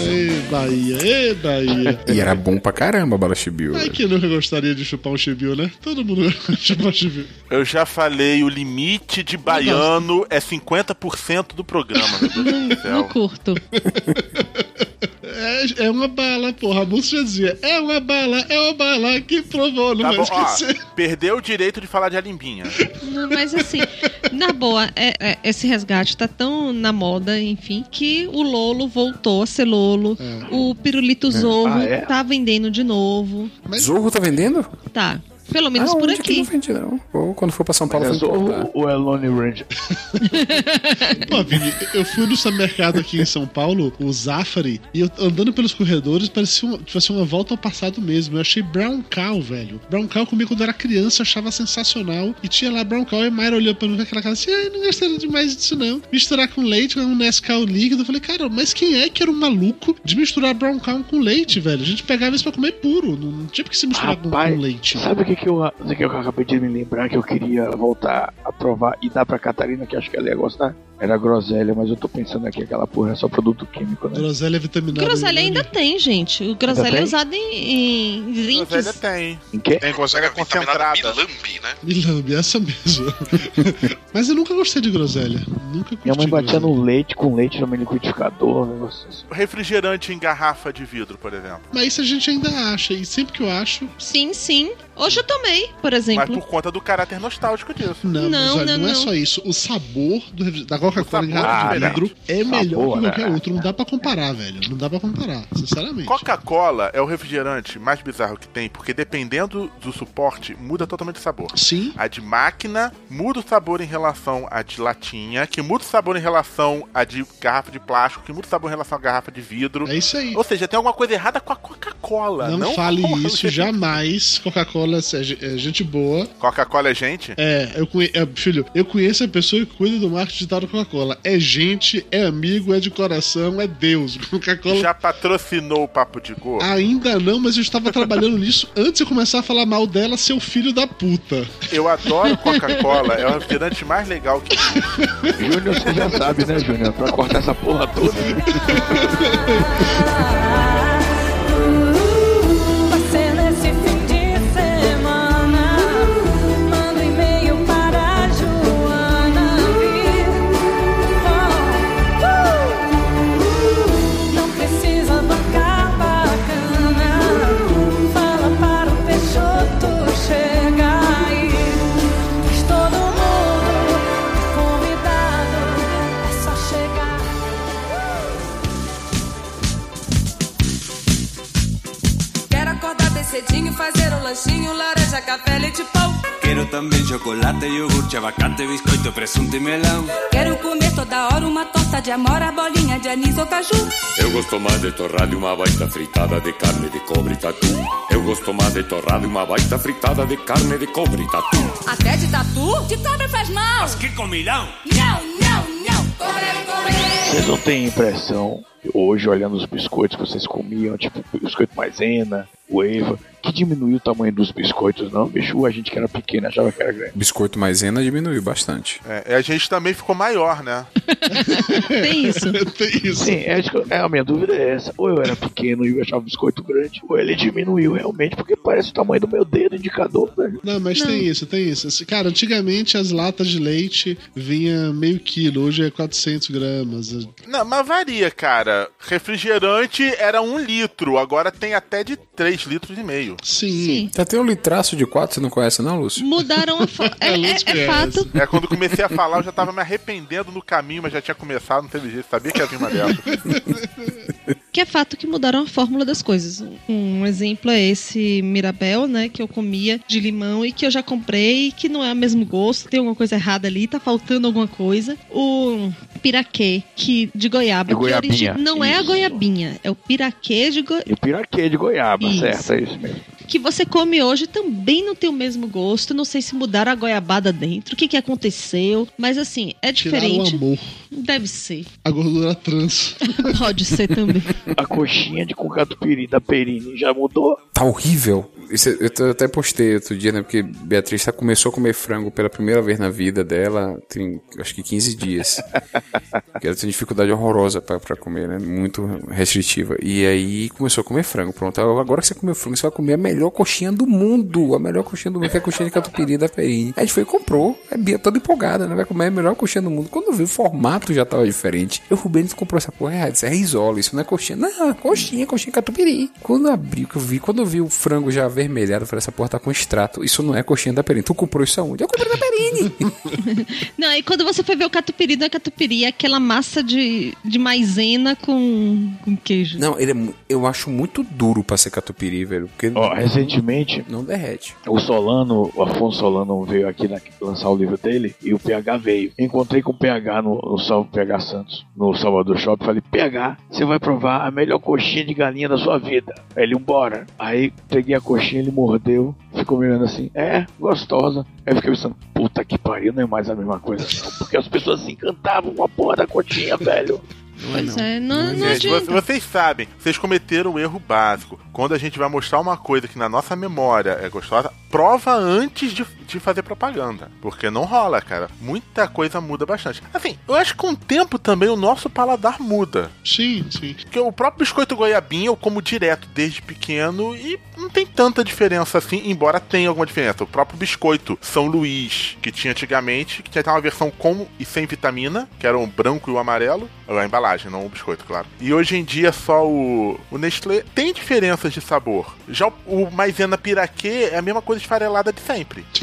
Ei, Bahia, ei, Bahia.
E era bom pra caramba a bala chibiu.
Ai, que nunca gostaria de chupar um chibiu, né? Todo mundo gosta de chupar um chibiu.
Eu já falei, o limite de baiano é 50% do programa, meu Deus do céu.
Não curto.
É, é uma bala, porra. A música já dizia: é uma bala, é uma bala que provou, não
Tá
vai
bom, ó,
esquecer.
perdeu o direito de falar de alimbinha.
Não, Mas assim, na boa, é- é- esse resgate tá tão na moda, enfim, que o Lolo voltou a ser Lolo. O Pirulito Zorro
Ah, é?
tá vendendo de novo.
Zorro tá vendendo?
Tá. Pelo menos
Ah,
por aqui.
não vende, não. Ou quando for pra São Paulo,
Mas é ou é Lone Ranger?
Pô, Vini, eu fui no supermercado aqui em São Paulo, o Zafari, e eu andando pelos corredores, parecia uma, tipo assim, uma volta ao passado mesmo. Eu achei Brown Cow, velho. Brown Cow comi quando eu era criança, eu achava sensacional. E tinha lá Brown Cow e a Mayra olhou pra mim com aquela cara assim: ai, não gostaria demais disso não. Misturar com leite, com um Nescau líquido. Eu falei, cara, mas quem é que era um maluco de misturar Brown Cow com leite, velho? A gente pegava isso pra comer puro. Não, não tinha por que se misturar com,
Rapaz,
com leite.
Sabe o que, que, eu, que eu acabei de me lembrar que eu queria voltar a provar e dar pra Catarina, que acho que ela ia gostar? Era groselha, mas eu tô pensando aqui, aquela porra é só produto químico, né?
Groselha é vitaminada.
Groselha ainda tem, gente. O groselha é usado em, em drinks.
Groselha tem.
Em quê?
Tem groselha concentrada.
Milambi, né?
Milambi, essa mesmo. Mas eu nunca gostei de groselha. Nunca curti
Minha mãe batia
groselha.
no leite com leite no liquidificador, um negócio assim.
Refrigerante em garrafa de vidro, por exemplo.
Mas isso a gente ainda acha, e sempre que eu acho.
Sim, sim. Hoje eu tomei, por
Mas
exemplo.
por conta do caráter nostálgico disso.
Não,
Não,
mas olha, não,
não,
é só isso. O sabor do da Coca-Cola em
é
de vidro é
Sabor,
melhor que
né?
qualquer outro. Não dá pra comparar, velho. Não dá pra comparar, sinceramente.
Coca-Cola é o refrigerante mais bizarro que tem, porque dependendo do suporte, muda totalmente o sabor.
Sim.
A de máquina muda o sabor em relação à de latinha, que muda o sabor em relação à de garrafa de plástico, que muda o sabor em relação à garrafa de vidro.
É isso aí.
Ou seja, tem alguma coisa errada com a Coca-Cola.
Não,
Não,
fale isso jamais. Coca-Cola Coca-Cola é, é gente boa.
Coca-Cola é gente?
É, eu conhe... é, filho, eu conheço a pessoa que cuida do marketing digital da Coca-Cola. É gente, é amigo, é de coração, é Deus. Coca-Cola.
Já patrocinou o Papo de Gordo?
Ainda não, mas eu estava trabalhando nisso antes de começar a falar mal dela, seu filho da puta.
Eu adoro Coca-Cola, é o refrigerante mais legal que
Júnior, você já sabe, né, Júnior? Pra cortar essa porra toda.
Cedinho, fazer um lanchinho, laranja, café, leite, pão.
Quero também chocolate, iogurte, abacate, biscoito, presunto e melão.
Quero comer toda hora uma torta de amora, bolinha de anis ou caju.
Eu gosto mais de torrada e uma baita fritada de carne de cobre e tatu. Eu gosto mais de torrada e uma baita fritada de carne de cobre e tatu.
Até de tatu? De cobra faz mal.
Mas que comilão!
Não, não, não. Cobre, cobre.
Vocês não têm impressão, hoje olhando os biscoitos que vocês comiam, tipo biscoito maisena, Eva, que diminuiu o tamanho dos biscoitos, não, bicho? A gente que era pequeno achava que era grande.
Biscoito maisena diminuiu bastante.
É, a gente também ficou maior, né?
Tem isso.
Tem isso.
Sim, é, é, a minha dúvida é essa. Ou eu era pequeno e eu achava o biscoito grande, ou ele diminuiu realmente, porque parece o tamanho do meu dedo indicador, velho.
Não, mas tem isso, tem isso. Cara, antigamente as latas de leite vinha meio quilo, hoje é 400 gramas.
Não, mas varia, cara. Refrigerante era um litro, agora tem até de 3 litros e meio.
Sim.
Já tem um litraço de 4, você não conhece não, Lúcio?
Mudaram a forma. É, é- é fato.
É, quando comecei a falar, eu já tava me arrependendo no caminho, mas já tinha começado, não teve jeito, sabia que ia vir uma dessa.
Que é fato que mudaram a fórmula das coisas. Um exemplo é esse Mirabel, né? Que eu comia de limão e que eu já comprei, que não é o mesmo gosto, tem alguma coisa errada ali, tá faltando alguma coisa. O piraquê, que de goiaba,
De
que
goiabinha,
origi- não é a
isso.
goiabinha, é o piraquê de go...
E piraquê de goiaba,
Isso.
certo? É isso mesmo.
que você come hoje também não tem o mesmo gosto. Não sei se mudaram a goiabada dentro, o que, que aconteceu, mas assim, é
Tiraram o
diferente.
amor.
Deve ser.
A gordura trans.
Pode ser também.
A coxinha de com catupiry da Perini já mudou?
Tá horrível. Isso, eu até postei outro dia, né? Porque Beatriz tá- começou a comer frango pela primeira vez na vida dela, tem acho que 15 dias. Porque ela tem dificuldade horrorosa pra, pra comer, né? Muito restritiva. E aí começou a comer frango. Pronto, agora que você comeu frango, você vai comer a melhor coxinha do mundo. A melhor coxinha do mundo, que é a coxinha de catupiry da Perini. Aí a gente foi e comprou. A Bia toda empolgada, né? Vai comer a melhor coxinha do mundo. Quando viu o formato já tava diferente. Eu, Rubens, comprou essa porra errada. Isso é risola, isso não é coxinha. Não, é coxinha, coxinha de catupiry. Quando eu abri, que eu vi, quando eu vi o frango já avermelhado, eu falei, essa porra tá com extrato. Isso não é coxinha da Perini. Tu comprou isso aonde? Eu comprei da Perini.
Não, e quando você foi ver o catupiry, não é catupiry, é aquela massa de, de maisena com, com queijo.
não, ele é, eu acho muito duro pra ser catupiry, velho. Porque
Ó, recentemente,
não derrete.
o Solano, o Afonso Solano veio aqui na- lançar o livro dele e o PH veio. Encontrei com o PH no, no Salve PH Santos, no Salvador Shopping. Falei, PH, você vai provar a melhor coxinha de galinha da sua vida. Aí ele, bora. Aí peguei a coxinha, ele mordeu, ficou me olhando assim, é, gostosa. Aí eu fiquei pensando, puta que pariu, não é mais a mesma coisa. não, Porque as pessoas se encantavam com a porra da coxinha, velho.
Pois é, não, não
Gente,
adianta.
vo- vocês sabem, vocês cometeram um erro básico. Quando a gente vai mostrar uma coisa que na nossa memória é gostosa, prova antes de, de fazer propaganda. Porque não rola, cara. Muita coisa muda bastante. Assim, eu acho que com o tempo também o nosso paladar muda.
Sim, sim.
Porque o próprio biscoito goiabinha eu como direto desde pequeno e não tem tanta diferença assim, embora tenha alguma diferença. O próprio biscoito São Luís, que tinha antigamente, que tinha até uma versão com e sem vitamina, que era o branco e o amarelo. A embalagem, não o biscoito, claro. E hoje em dia só o, o Nestlé tem diferenças de sabor. Já o, o maisena piraquê é a mesma coisa esfarelada de sempre.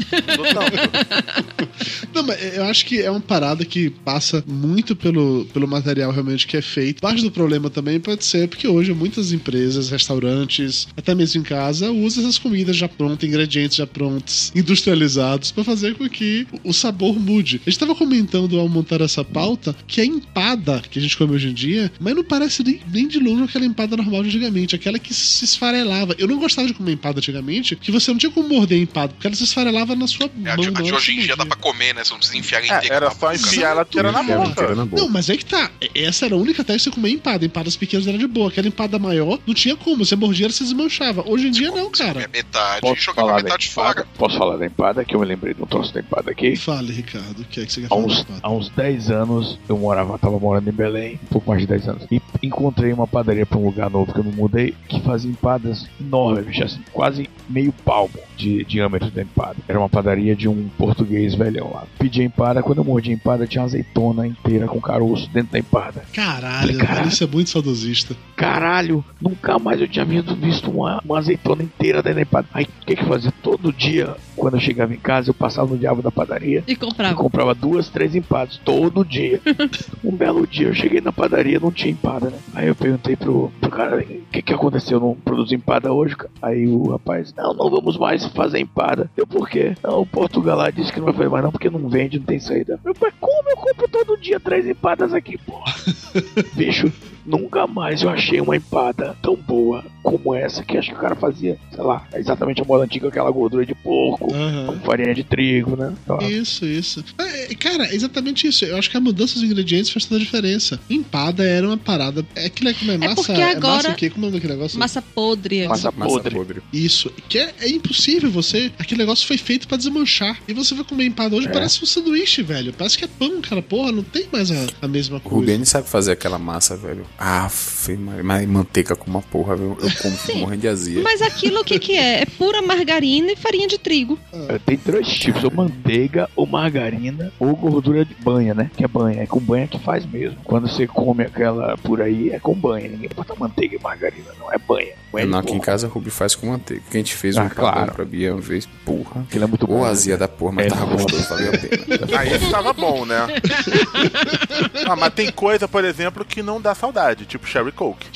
Não, mas eu acho que é uma parada que passa muito pelo, pelo material realmente que é feito. Parte do problema também pode ser porque hoje muitas empresas, restaurantes, até mesmo em casa, usam essas comidas já prontas, ingredientes já prontos, industrializados, pra fazer com que o sabor mude. A gente tava comentando ao montar essa pauta que a empada que a gente come hoje em dia, mas não parece nem, nem de longe aquela empada normal de antigamente, aquela que se esfarelava. Eu não gostava de comer empada antigamente, que você não tinha como morder a empada, porque ela se esfarelava na sua
É,
mão.
a de hoje em dia dá pra comer, né? Você não precisa enfiar
É,
inteira.
era
na
só enfiar ela tira na boca.
Não, mas é que tá. Essa era a única técnica que você comia empada. Empadas pequenas era de boa. Aquela empada maior, não tinha como. Você mordia, ela se desmanchava. Hoje em dia, não, cara.
Metade
Posso
jogava
falar da
metade
empada?
fora.
Posso falar da empada? Que eu me lembrei de um troço da empada aqui.
Fale, Ricardo, o que é que você quer falar?
há uns 10 anos eu morava, tava morando em Belém, pouco mais de 10 anos. E encontrei uma padaria pra um lugar novo que eu me mudei, que fazia empadas enormes, bicho, assim, quase meio palmo de diâmetro da empada. Era uma padaria de um português velhão lá. Pedi a empada, quando eu mordi a empada, tinha uma azeitona inteira com caroço dentro da empada.
Caralho,
Falei,
velho, isso é muito saudosista.
Caralho, nunca mais eu tinha visto, uma, uma azeitona inteira dentro da empada. Aí o que que eu fazia? Todo dia, quando eu chegava em casa, eu passava no diabo da padaria
E
e
comprava.
comprava duas, três empadas todo dia. um belo dia eu cheguei na padaria, não tinha empada, né? Aí eu perguntei pro, pro cara, o que que aconteceu? Não produz empada hoje? cara?" Aí o rapaz, não, não vamos mais fazer empada. Eu, por quê? Não, o Portugal lá disse que não vai fazer mais não, porque não vende, não tem saída. Meu pai, como eu compro todo dia três empadas aqui, porra? Bicho, nunca mais eu achei uma empada tão boa como essa, que acho que o cara fazia, sei lá, exatamente a moda antiga, aquela gordura de porco, com farinha de trigo, né? Ó.
Isso, isso. É, cara, é exatamente isso. Eu acho que a mudança dos ingredientes faz toda a diferença. Empada era uma parada. É aquilo que é massa.
porque
é
agora-
massa o quê? Como é daquele negócio?
Massa podre.
Massa podre.
Isso. Que é, é impossível você. Aquele negócio foi feito pra desmanchar. E você vai comer empada hoje,
É.
parece um sanduíche, velho. Parece que é pão, cara. Porra, não tem mais a, a mesma
O
coisa.
Rubiane sabe fazer aquela massa, velho. Aff, mas, manteiga com uma porra, velho. Eu como fico morrendo de azia.
Mas aquilo o que, que é? É pura margarina e farinha de trigo.
É, Tem três tipos, ou manteiga, ou margarina, ou gordura de banha, né? Que é banha, é com banha que faz mesmo. Quando você come aquela por aí, é com banha. Ninguém bota manteiga e margarina, não é banha. Banha de
Não, aqui em casa a Ruby faz com manteiga. Que a gente fez um
Ah, claro.
claro. pra Bia uma vez. Porra.
Aquilo é muito
Ou
bom.
azia da porra, mas
É,
tava
não.
gostoso, valeu a pena.
Aí tava bom, né? ah, mas tem coisa, por exemplo, que não dá saudade, tipo Sherry Coke.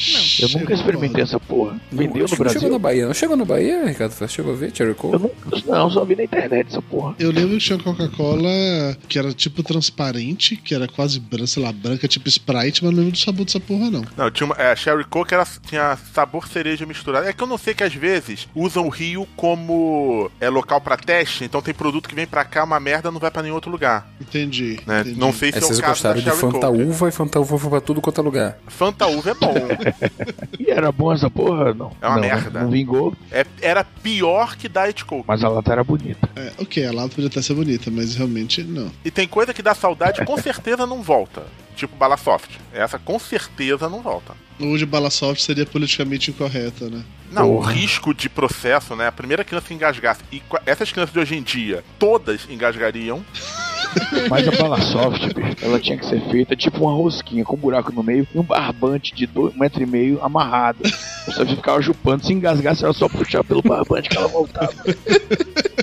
Eu nunca experimentei essa porra. Vendeu no
que Chegou na
Brasil?
Bahia, não chegou na Bahia, Ricardo? Você chegou a ver Cherry Coke?
Eu não, não, só vi na internet essa porra.
Eu lembro que tinha Coca-Cola que era tipo transparente, que era quase branca, sei lá, branca, tipo Sprite, mas não lembro do sabor dessa porra, não.
Não, tinha uma, é, a Sherry Coke era, tinha sabor cereja misturado. É que eu não sei que às vezes usam o Rio como é, local pra teste, então tem produto que vem pra cá, uma merda, não vai pra nenhum outro lugar.
Entendi.
Né?
entendi.
Não sei se
Aí
é o caso
gostaram
da
de Fanta. Uva e Fanta Uva foi pra tudo quanto é lugar.
Fanta Uva é bom.
E era bom essa porra? Não.
É uma
não,
merda.
Não vingou,
É- era pior que Diet Coke.
mas a lata era bonita.
É, ok, a lata podia até ser bonita, mas realmente não.
E tem coisa que dá saudade com certeza não volta. Tipo Bala Soft. Essa com certeza não volta.
O de bala soft seria politicamente incorreta, né?
Não, o
Porra.
risco de processo, né? A primeira criança que engasgasse. E essas crianças de hoje em dia, todas engasgariam.
Mas a bala soft, bicho, ela tinha que ser feita tipo uma rosquinha com um buraco no meio e um barbante de dois, um metro e meio amarrado. Você ficava chupando, se engasgasse, era só puxar pelo barbante que ela voltava.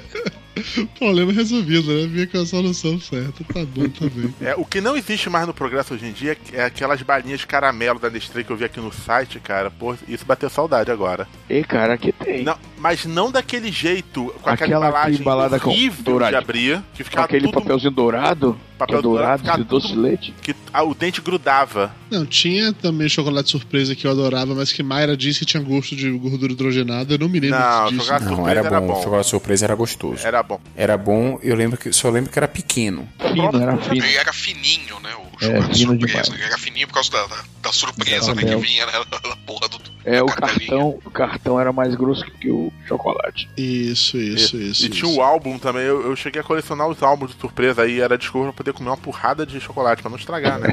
Problema resolvido, né? Vinha com a solução certa. Tá bom também.
É, o que não existe mais no progresso hoje em dia é aquelas balinhas de caramelo da Nestlé que eu vi aqui no site, cara. Pô, isso bateu saudade agora.
E cara, aqui tem.
Não, mas não daquele jeito, com aquela,
Aquela
embalagem
embalada com
horrível de abrir, que
Com
ficava
aquele
tudo
papelzinho dourado,
Papel
é dourado,
dourado,
de doce de leite.
que ah, o dente grudava.
Não, tinha também chocolate surpresa que eu adorava, mas que Mayra disse que tinha gosto de gordura hidrogenada. Eu não me lembro
Não,
disso.
chocolate
Não,
surpresa
era
era
bom.
bom.
O chocolate surpresa era gostoso.
Era bom.
Era bom, eu lembro que só lembro que era pequeno.
Fino, era fino.
E era fininho, né? O
É,
chocolate
fino
surpresa.
demais.
Era fininho por causa da, da, da surpresa né, que vinha né, na porra do.
É, o
cartelinha.
cartão, o cartão era mais grosso que o chocolate.
Isso, isso,
e,
isso.
E tinha
isso.
o álbum também. Eu, eu cheguei a colecionar os álbuns de surpresa aí. Era desculpa pra poder comer uma porrada de chocolate, pra não estragar, né?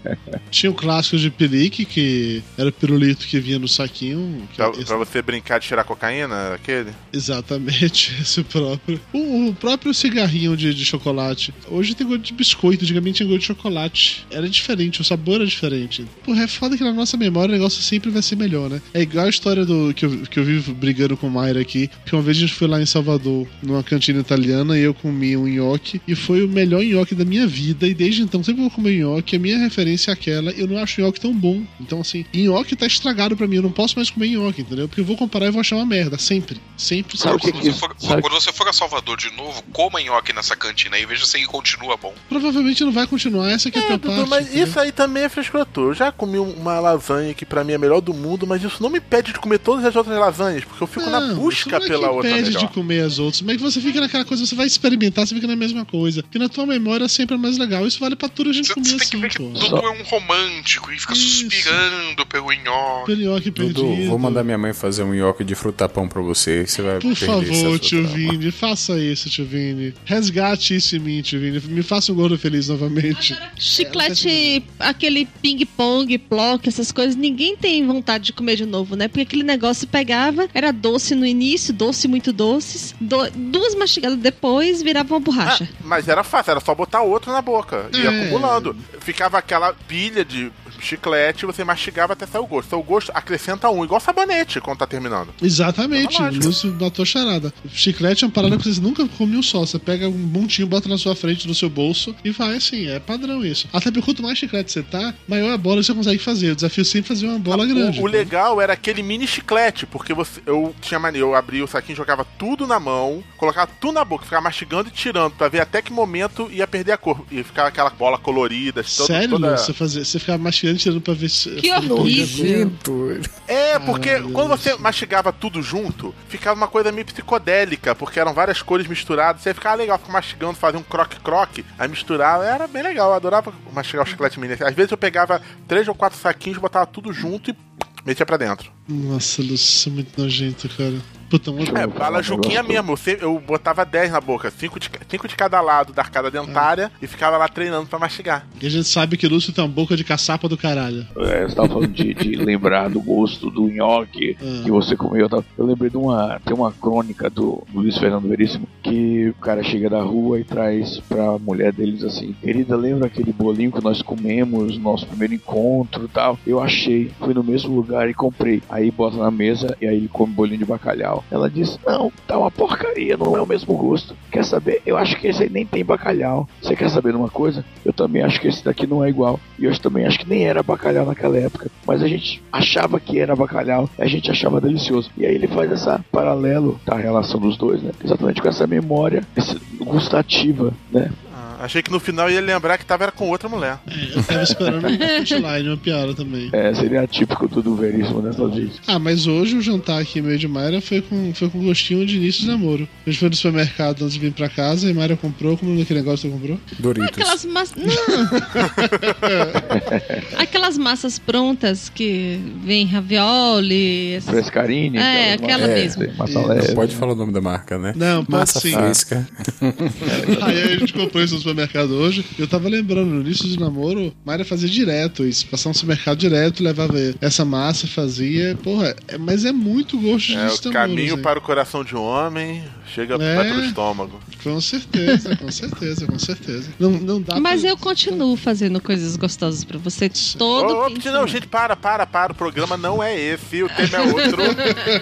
Tinha o clássico de pelique, que era o pirulito que vinha no saquinho. que
pra,
esse-
pra você brincar de tirar cocaína, aquele.
Exatamente, esse próprio. O, o próprio cigarrinho de, de chocolate. Hoje tem gosto de biscoito, antigamente tinha gosto de chocolate. Era diferente, o sabor era diferente. Porra, é foda que na nossa memória o negócio sempre vai ser melhor, né? Né? É igual a história do que eu, que eu vivo brigando com o Mayra aqui, que uma vez a gente foi lá em Salvador, numa cantina italiana, e eu comi um nhoque, e foi o melhor nhoque da minha vida, e desde então, sempre vou comer nhoque, a minha referência é aquela, eu não acho nhoque tão bom. Então, assim, nhoque tá estragado pra mim, eu não posso mais comer nhoque, entendeu? Porque eu vou comparar e vou achar uma merda, sempre. Sempre,
Sabe
sempre.
quando, você for, quando você for a Salvador de novo, coma nhoque nessa cantina aí e veja se ele continua bom.
Provavelmente não vai continuar, essa que é, a pior
Dudu,
parte.
mas
entendeu?
isso aí também é frescura tua. Eu já comi uma lasanha que pra mim é a melhor do mundo, mas isso não me impede de comer todas as outras lasanhas, porque eu fico na
Não,
busca
isso não é
pela
que
outra
impede
melhor.
de comer as outras, mas que você fica naquela coisa, você vai experimentar, você fica na mesma coisa. Que na tua memória sempre é mais legal. Isso vale pra tudo a gente comer assim, pô.
Dudu é um romântico e fica suspirando pelo nhoque.
Pelo nhoque
Dudu,
perdido.
vou mandar minha mãe fazer um nhoque de frutapão pra você. Você vai
Por favor,
essa
tio
fruta.
Vini, faça isso, tio Vini. Resgate isso em mim, tio Vini. Me faça um gordo feliz novamente.
Chiclete, aquele ping-pong, plock, essas coisas, ninguém tem vontade de comer de novo, né? Porque aquele negócio pegava, era doce no início, doce muito doces, do- duas mastigadas depois virava uma borracha.
Mas era fácil, era só botar outro na boca. Ia
É.
acumulando. Ficava aquela pilha de chiclete, você mastigava até sair o gosto. Então o gosto acrescenta um, igual sabonete quando tá terminando.
Exatamente, Lúcio matou a charada. Chiclete é uma parada que vocês nunca comiam só. Você pega um montinho, bota na sua frente, no seu bolso e vai assim. É padrão isso. Até porque quanto mais chiclete você tá, maior a bola você consegue fazer. O desafio é sempre fazer uma bola grande.
O, o legal era aquele mini chiclete, porque você, eu tinha mania, eu abria o saquinho, jogava tudo na mão, colocava tudo na boca, ficava mastigando e tirando pra ver até que momento ia perder a cor. E ficava aquela bola colorida, toda,
Sério,
toda...
Você, fazia, você ficava mastigando e tirando pra ver se.
Que horrível.
É, porque quando você mastigava tudo junto, ficava uma coisa meio psicodélica, porque eram várias cores misturadas. Você ficava legal, ficava mastigando, fazia um croque-croque, aí misturava. Era bem legal, eu adorava mastigar o chiclete mini. Às vezes eu pegava três ou quatro saquinhos, botava tudo junto e metia pra dentro.
Nossa, Lúcio, isso é muito nojento, cara. Puta,
É, bala juquinha mesmo. Eu, sempre- eu botava 10 na boca, 5 de, cinco de cada lado da arcada dentária e ficava lá treinando pra mastigar.
E a gente sabe que o Lúcio tem uma boca de caçapa do caralho.
É, você tava falando de, de lembrar do gosto do nhoque que você comeu. Eu, tava- eu lembrei de uma. Tem uma crônica do, do Luiz Fernando Veríssimo que o cara chega da rua e traz pra mulher deles assim: Querida, lembra aquele bolinho que nós comemos no nosso primeiro encontro e tal? Eu achei, fui no mesmo lugar e comprei. Aí bota na mesa e aí ele come bolinho de bacalhau. Ela diz: Não, tá uma porcaria, não é o mesmo gosto. Quer saber? Eu acho que esse aí nem tem bacalhau. Você quer saber de uma coisa? Eu também acho que esse daqui não é igual. E eu também acho que nem era bacalhau naquela época. Mas a gente achava que era bacalhau, a gente achava delicioso. E aí ele faz essa paralelo da relação dos dois, né? Exatamente com essa memória gustativa, né?
Achei que no final ia lembrar que tava era com outra mulher.
Eu tava esperando um punchline, uma piada também.
É, seria atípico do Veríssimo dessa vez.
Ah, mas hoje o jantar aqui meio de Mayra foi com, foi com gostinho de início de namoro. A gente foi no supermercado antes de vir pra casa e Mayra comprou. Como é o aquele negócio que você comprou?
Doritos.
Aquelas massas. Não! Aquelas massas prontas que vem ravioli. essas-
Frescarini.
É, aquela mesmo.
Massa
Não
leve.
pode falar o nome da marca, né?
Não, pode
Massa
sim.
fresca.
Aí a gente comprou isso no supermercado hoje. Eu tava lembrando, no início de namoro, Mayra fazia direto isso. Passar no supermercado direto, levava essa massa, fazia. Porra, é- mas é muito gosto
É
disso
o caminho para o coração de um homem, chega
É.
vai pro estômago.
Com certeza, com certeza, com certeza. Não, não dá
Mas
pra...
eu continuo fazendo coisas gostosas pra você todo fim de
não, gente, para, para, para. O programa não é esse, o tema é outro.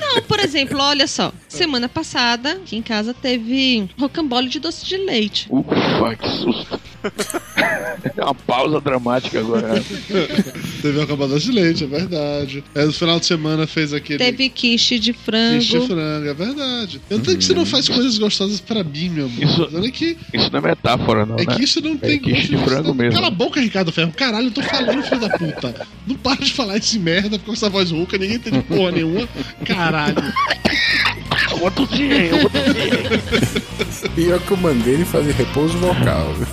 Não, por exemplo, olha só. Semana passada, aqui em casa, teve rocambole de doce de leite.
Ufa, que susto. É uma pausa dramática agora.
Teve uma camada de leite, é verdade. É, no final de semana fez aquele.
Teve quiche de frango.
Quiche de frango, é verdade. Eu não tenho que você não faz coisas gostosas pra mim, meu amor.
Isso-
Olha que,
Isso não é metáfora, não.
é
né?
que isso não tem
É quiche de frango
não-
mesmo.
Cala a boca, Ricardo Ferro. Caralho, eu tô falando, filho da puta. Não para de falar esse merda com essa voz rouca, ninguém entende porra nenhuma. Caralho.
Vou tossir, eu vou tossir.
Pior que eu mandei ele fazer repouso vocal.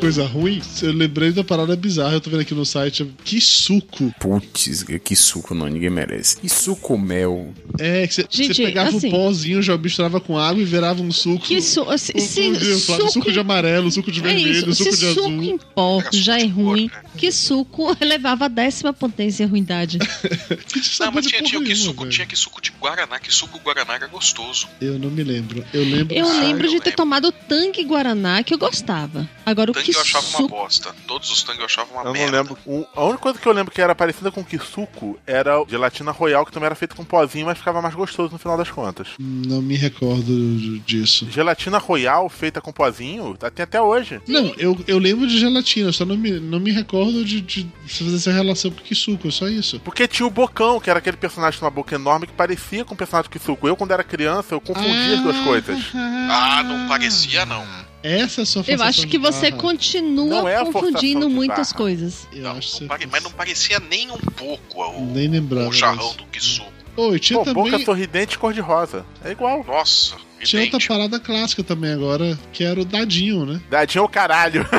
coisa
ruim, eu lembrei da parada bizarra, eu tô vendo aqui no site. Que suco.
Putz, que suco não, ninguém merece. E suco mel.
É, que você pegava
assim-
um pozinho, já misturava com água e virava um suco.
Que su se,
Um-
se-
um Flávio,
suco,
suco de amarelo, suco de
é
vermelho,
isso,
suco
se
de
suco
azul.
em pó já é ruim, que suco elevava a décima potência em ruindade.
Não, mas tinha, tinha que suco, tinha que suco de Guaraná, que suco Guaraná era gostoso.
Eu não me lembro. Eu lembro.
Eu
Ah,
lembro de ter tomado tangue Guaraná que eu gostava. Agora o
Tangue eu achava uma bosta. Todos os tangue eu achava uma
Eu não
merda.
lembro. Um- a única coisa que eu lembro que era parecida com Kisuko era gelatina royal, que também era feita com pozinho, mas ficava mais gostoso no final das contas.
Não me recordo disso.
Gelatina royal feita com pozinho, tá- tem até hoje.
Não, eu, eu lembro de gelatina, eu só não me, não me recordo de, de fazer essa relação com Kisuko, é só isso.
Porque tinha o Bocão, que era aquele personagem com uma boca enorme que parecia com o personagem do Kisuko. Eu, quando era criança, eu confundia as duas coisas.
Ah, não parecia não.
Essa é a sua
Eu acho que você continua
Não é
confundindo muitas coisas.
Eu acho que
Pare- Mas não parecia nem um pouco o,
Nem lembrava.
o jarrão do Kisuko.
Oi, tinha
Pô,
também.
boca sorridente cor-de-rosa. É igual.
Nossa,
Tinha outra parada clássica também agora, que era o dadinho, né?
Dadinho é o caralho.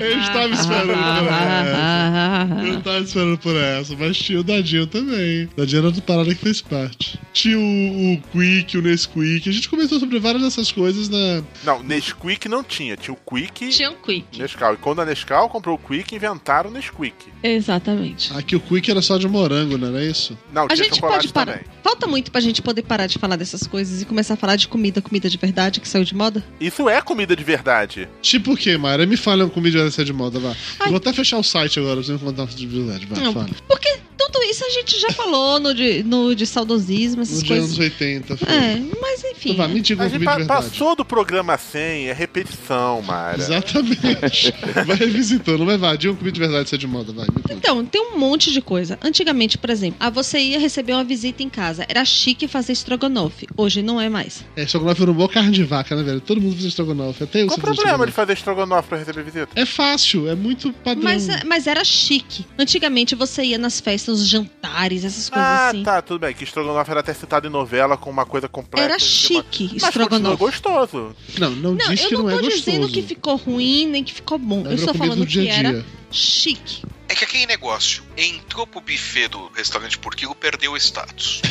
Eu estava esperando por essa. Eu estava esperando por essa, mas tinha o dadinho também. O dadinho era outra parada que fez parte. Tinha o, o Quick, o Nesquik. A gente comentou sobre várias dessas coisas na.
Não, Nesquik não tinha. Tinha o Quick
Tinha um Quick.
Nescau. E quando a Nescau comprou o Quick, inventaram o Nesquik.
Exatamente.
Aqui o Quick era só de morango, não era isso?
Não,
A
tinha
gente pode parar.
também.
Falta muito pra gente poder parar de falar dessas coisas e começar a falar de comida, comida de verdade que saiu de moda?
Isso é comida de verdade.
Tipo o que, Mayra? Me fala uma comida dessa de moda, vá. Eu Vou até fechar o site agora pra você me contar uma de verdade. Vai,
Não,
fala.
porque tudo isso a gente já falou no de, no de saudosismo, essas
Nos dias
coisas.
anos 80. Foi.
É, mas enfim.
Então vá, me diga
A
uma
gente pa-
de verdade.
passou do programa 100, é repetição, Mara.
Exatamente. vai revisitando, mas vai, diga uma comida de verdade ser de moda, vai.
Então, tem um monte de coisa. Antigamente, por exemplo, ah, você ia receber uma visita em casa. Era chique fazer estrogonofe. Hoje não é mais.
É, estrogonofe era uma boa carne de vaca, né, velho? Todo mundo faz estrogonofe. Até eu
Qual o problema de fazer estrogonofe pra receber visita?
É fácil, é muito padrão.
Mas, mas era chique. Antigamente você ia nas festas, nos jantares, essas coisas
Ah,
assim.
tá, tudo bem. Que estrogonofe era até citado em novela com uma coisa completa.
Era chique,
Mas continua
estrogonofe.
gostoso.
Não, não,
Não,
diz
eu
que
não
não,
tô
é
dizendo
gostoso.
que ficou ruim, nem que ficou bom.
Mas
eu estou falando
do dia
que era chique.
É que aquele negócio, entrou pro buffet do restaurante por quilo, perdeu o status.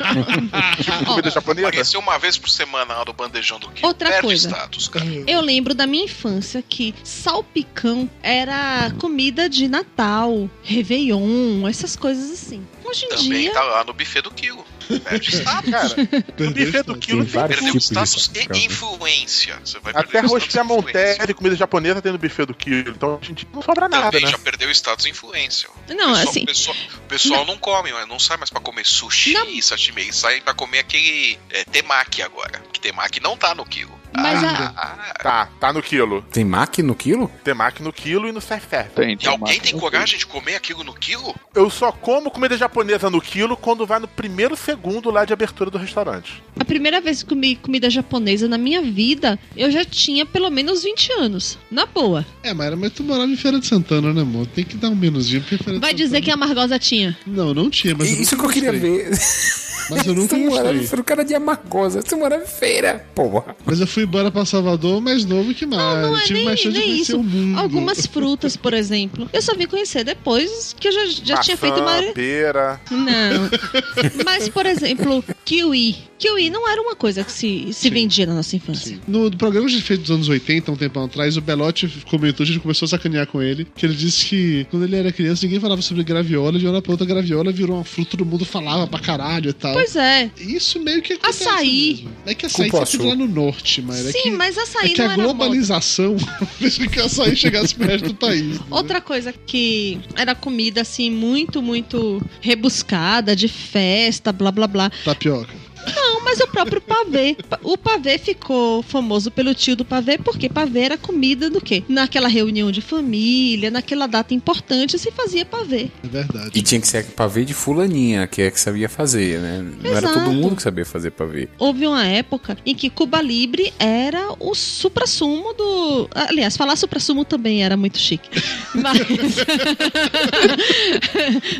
Comida japonesa?
Apareceu uma vez por semana lá do bandejão do quilo.
Outra
perde
coisa.
status, cara.
Eu lembro da minha infância que salpicão era comida de Natal, Réveillon, essas coisas assim. Hoje em
Também
dia.
tá lá no buffet do quilo. Perde status.
Cara, no buffet do quilo tem
Perdeu
tudo.
status e influência. Você vai
Até arroz
status e influência.
comida japonesa tem no buffet do quilo. Então a gente não sobra nada,
Também
né?
já perdeu status e influência.
Não,
o pessoal,
assim-
O pessoal, o pessoal não come, mas não sai mais pra comer sushi e sashimi. Saem pra comer aquele é, temaki agora. Que temaki não tá no quilo.
Mas
Ah,
Tá, tá no quilo.
Tem mac no quilo?
Tem mac no quilo e no self-serve.
Tem,
E alguém tem coragem de comer aquilo no quilo?
Eu só como comida japonesa no quilo quando vai no primeiro segundo lá de abertura do restaurante.
A primeira vez que comi comida japonesa na minha vida, eu já tinha pelo menos 20 anos. Na boa.
É, Mayra, mas tu morava em Feira de Santana, né, amor? Tem que dar um menuzinho pra Feira de
Vai dizer que a Margosa tinha.
Não, não tinha, mas
Isso que eu queria ver.
Mas eu nunca
Você morava em um cara de Amargosa. Você morava em feira, porra.
Mas eu fui embora pra Salvador mais novo que mais.
Não é
Tive
nem,
mais chance de conhecer
isso.
o mundo.
Algumas frutas, por exemplo, eu só vim conhecer depois que eu já, já tinha feito uma.
Pera.
Não. Mas, por exemplo, kiwi. Kiwi não era uma coisa que se, se vendia na nossa infância.
No programa que a gente fez dos anos 80, um tempão atrás, o Belotti comentou, a gente começou a sacanear com ele, que ele disse que quando ele era criança ninguém falava sobre graviola, de uma hora pra outra graviola virou uma fruta, todo mundo falava pra caralho e tal.
Pois é.
Isso meio que acontece
Açaí.
mesmo. É que açaí
Cupuaçu.
sempre lá no norte, mas é
Sim,
que,
mas açaí
é que
não
a
era
globalização fez com que açaí chegasse pro resto do país.
Outra coisa que era comida assim muito, muito rebuscada, de festa, blá blá blá.
Tapioca.
Não, Mas o próprio pavê. O pavê ficou famoso pelo tio do pavê, porque pavê era comida do quê? Naquela reunião de família, naquela data importante, se fazia pavê.
É verdade.
E tinha que ser pavê de fulaninha, que é que sabia fazer, né? Não era
Exato.
todo mundo que sabia fazer pavê.
Houve uma época em que Cuba Libre era o supra-sumo do. Aliás, falar supra-sumo também era muito chique. Mas.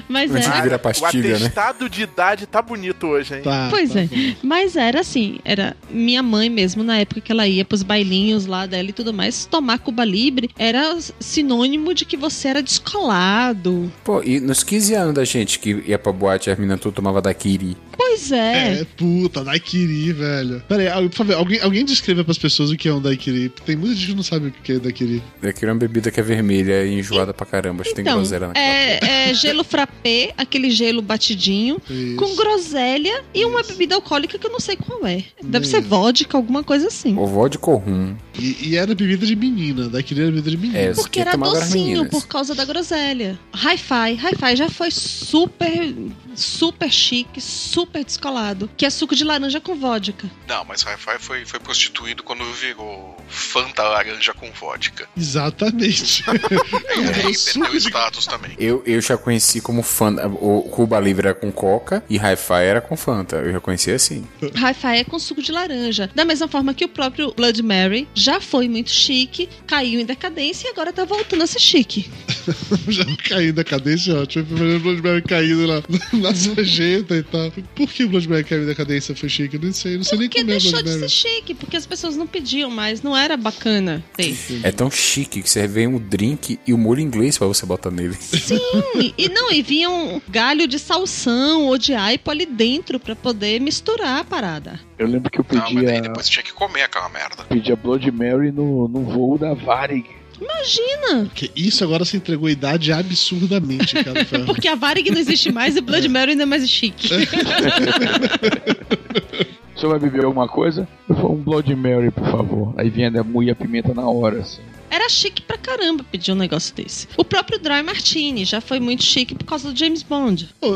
Mas era.
o
né?
atestado de idade tá bonito hoje, hein?
Pois é. Mas era assim, era minha mãe mesmo, na época que ela ia pros bailinhos lá dela e tudo mais, tomar Cuba Libre era sinônimo de que você era descolado.
Pô, e nos 15 anos da gente que ia pra boate, as meninas tudo tomava daiquiri.
Pois é.
É, puta, daiquiri, velho. Pera aí, por favor, alguém, alguém descreva pras pessoas o que é um daiquiri. Tem muita gente que não sabe o que é daiquiri.
Daiquiri é uma bebida que é vermelha e enjoada pra caramba. Acho que tem
Então,
groselha naquela.
é, é gelo frappé, aquele gelo batidinho,
Isso.
com groselha e uma bebida alcoólica que eu não sei qual é. Deve ser vodka, alguma coisa assim.
O vodka ou rum.
E, e era bebida de menina, daiquiri era bebida de menina.
É,
Porque era docinho por causa da groselha. Hi-Fi. Hi-Fi já foi super, super chique, super descolado. Que é suco de laranja com vodka.
Não, mas Hi-Fi foi, foi prostituído quando virou Fanta laranja com vodka.
Exatamente.
E aí perdeu status também.
Eu, eu já conheci como fã. O Cuba Livre era com coca e Hi-Fi era com Fanta. Eu já conheci assim.
Hi-Fi é com suco de laranja. Da mesma forma que o próprio Blood Mary já foi muito chique, caiu em decadência e agora tá voltando a ser chique.
Já caindo da cadência, ótimo. Primeiro o Bloodberry caído lá na sarjeta e tal. Por que o Bloodberry caiu em decadência? Foi chique? Eu não sei, não sei nem
Porque
como é o
deixou de ser chique, porque as pessoas não pediam mais, não era bacana ter.
É tão chique que você vem um drink e o molho inglês pra você botar nele.
Sim, e não, e vinha um galho de salsão ou de aipo ali dentro pra poder misturar a parada.
Eu lembro que eu
Não, mas
pedia,
aí depois tinha que comer aquela merda.
pedia Blood Mary no, no voo da Varig.
Imagina!
Porque isso agora se entregou a idade absurdamente, cara.
Porque a Varig não existe mais e Blood Mary ainda é mais chique.
Você vai beber alguma coisa? Eu falo um Blood Mary, por favor. Aí vinha a moer a pimenta na hora, assim.
Era chique pra caramba pedir um negócio desse. O próprio Dry Martini já foi muito chique por causa do James Bond.
Pô,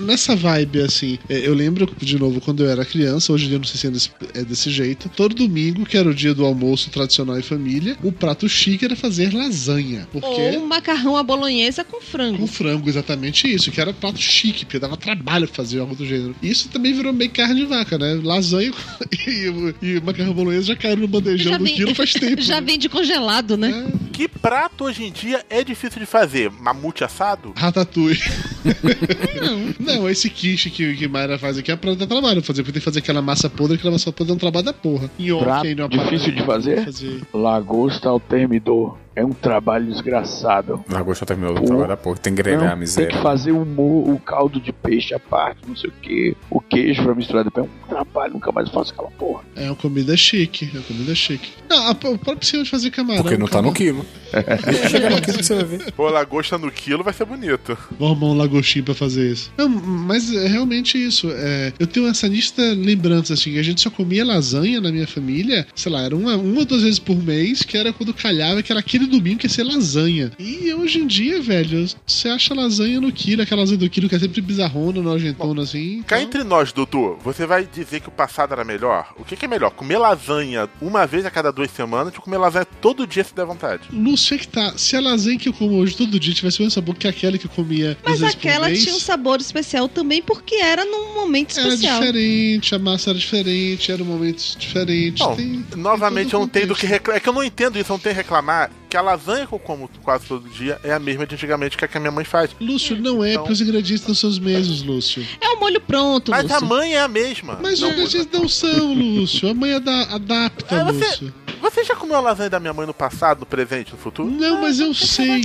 nessa vibe, assim, é, eu lembro, de novo, quando eu era criança, hoje em dia não sei se ainda é desse jeito, todo domingo, que era o dia do almoço tradicional em família, o prato chique era fazer lasanha. Porque...
Ou um macarrão à bolonhesa com frango.
Com frango, exatamente isso, que era prato chique, porque dava trabalho fazer algo do gênero. E isso também virou meio carne de vaca, né? Lasanha e, e macarrão bolonhesa já caíram no bandejão do
vem-
quilo faz tempo.
já
né?
vem de congelado, né?
Que prato hoje em dia é difícil de fazer? Mamute assado?
Ratatouille. não. não, esse quiche que, que Mayra faz aqui é pra dar trabalho fazer, porque tem que fazer aquela massa podre, aquela massa podre é um trabalho da porra. Nhoque
Prato
aí
difícil de fazer?
fazer.
Lagosta ao termidor. É um trabalho desgraçado.
Na gosta terminou
Pô.
o trabalho da porra. Tem que grelhar
Não,
a
tem
miséria.
que fazer o, mo- o caldo de peixe à parte, não sei o que, o queijo pra misturar depois. É um trabalho, nunca mais faço aquela porra.
É uma comida chique, é uma comida chique. Não, a, o próprio esquema de fazer camarão.
Porque não tá no
camarão-
quilo. Chega no quilo que você vai ver.
Pô, lagosta no quilo vai ser bonito.
Vou arrumar um lagostinho pra fazer isso. Não, mas é realmente isso. É, eu tenho essa nista lembrança, assim, que a gente só comia lasanha na minha família, sei lá, era uma, uma ou duas vezes por mês, que era quando calhava, que era aquele domingo que ia ser lasanha. E hoje em dia, velho, você acha lasanha no quilo, aquela lasanha do quilo que é sempre bizarrona, nojentona, assim.
Cá entre nós, Dudu, você vai dizer que o passado era melhor? O que, que é melhor? Comer lasanha uma vez a cada duas semanas ou comer lasanha todo dia se der vontade?
Lúcio, é que tá. Se a lasanha que eu como hoje todo dia tivesse o mesmo sabor que aquela que eu comia
Mas aquela
mês,
tinha um sabor especial também porque era num momento
Era
especial.
diferente, a massa era diferente, era um momento diferente.
Bom,
tem-
novamente
todo
eu não tenho do que reclamar. É que eu não entendo isso, eu não tenho que reclamar que a lasanha que eu como quase todo dia é a mesma de antigamente que a que a minha mãe faz.
Lúcio, não é, porque os ingredientes não são os mesmos, Lúcio.
É o molho pronto,
Mas
Lúcio.
a mãe é a mesma.
Mas os ingredientes não são, Lúcio. A mãe ada- adapta,
É, você-
Lúcio.
Você já comeu a lasanha da minha mãe no passado, no presente, no futuro?
Não, mas eu sei.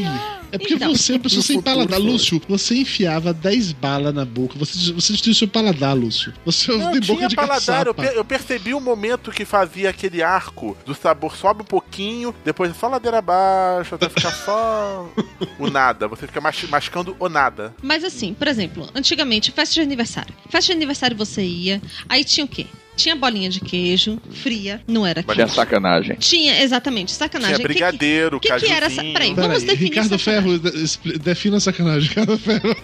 É porque
Então,
você é uma pessoa sem
futuro
paladar.
foi.
Lúcio, você enfiava 10 balas na boca. Você, você destruiu seu paladar, Lúcio. Você
Não
tem boca
tinha
de
paladar, eu, per- eu percebi o momento que fazia aquele arco do sabor sobe um pouquinho, depois é só ladeira abaixo, até ficar só o nada. Você fica mas- mascando o nada.
Mas assim, por exemplo, antigamente, festa de aniversário. Festa de aniversário você ia, aí tinha o quê? Tinha bolinha de queijo, fria, não era
Tinha
queijo.
sacanagem.
Tinha, exatamente, sacanagem.
Tinha brigadeiro,
que, que, que era. Peraí,
Pera
vamos
aí,
definir
Ricardo
sacanagem.
Ferro, defina a sacanagem. Ricardo Ferro.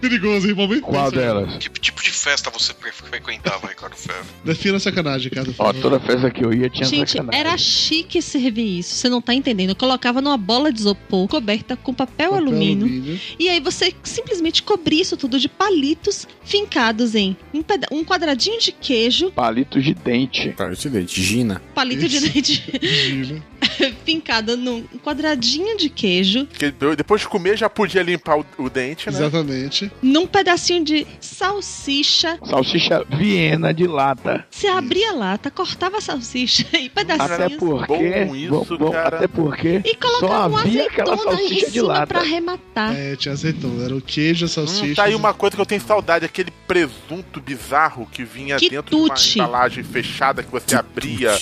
Perigoso, hein? Momento
Qual delas?
Que tipo de festa você frequentava, Ricardo Ferro?
Defina a sacanagem, Ricardo.
Ó, toda festa que eu ia tinha
Gente,
sacanagem.
era chique servir isso. Você não tá entendendo. Eu colocava numa bola de isopor coberta com papel, alumínio.
alumínio.
E aí você simplesmente cobria isso tudo de palitos fincados em um, um quadradinho de queijo,
Palitos de dente.
Palito de dente, Gina.
palito de dente fincado num quadradinho de queijo,
Porque depois de comer já podia limpar o, o dente, né?
Exatamente.
num pedacinho de salsicha.
Salsicha Viena de lata.
Você abria a lata, cortava a salsicha e
Até
pedacinhos.
porque,
Bom isso,
bom- bom,
cara.
até porque
E colocava
só havia aquela salsicha de lata.
pra arrematar.
É, tinha azeitona. Era o queijo, a salsicha.
Hum, tá aí uma coisa que eu tenho saudade, aquele presunto bizarro que vinha dentro de uma embalagem fechada que você abria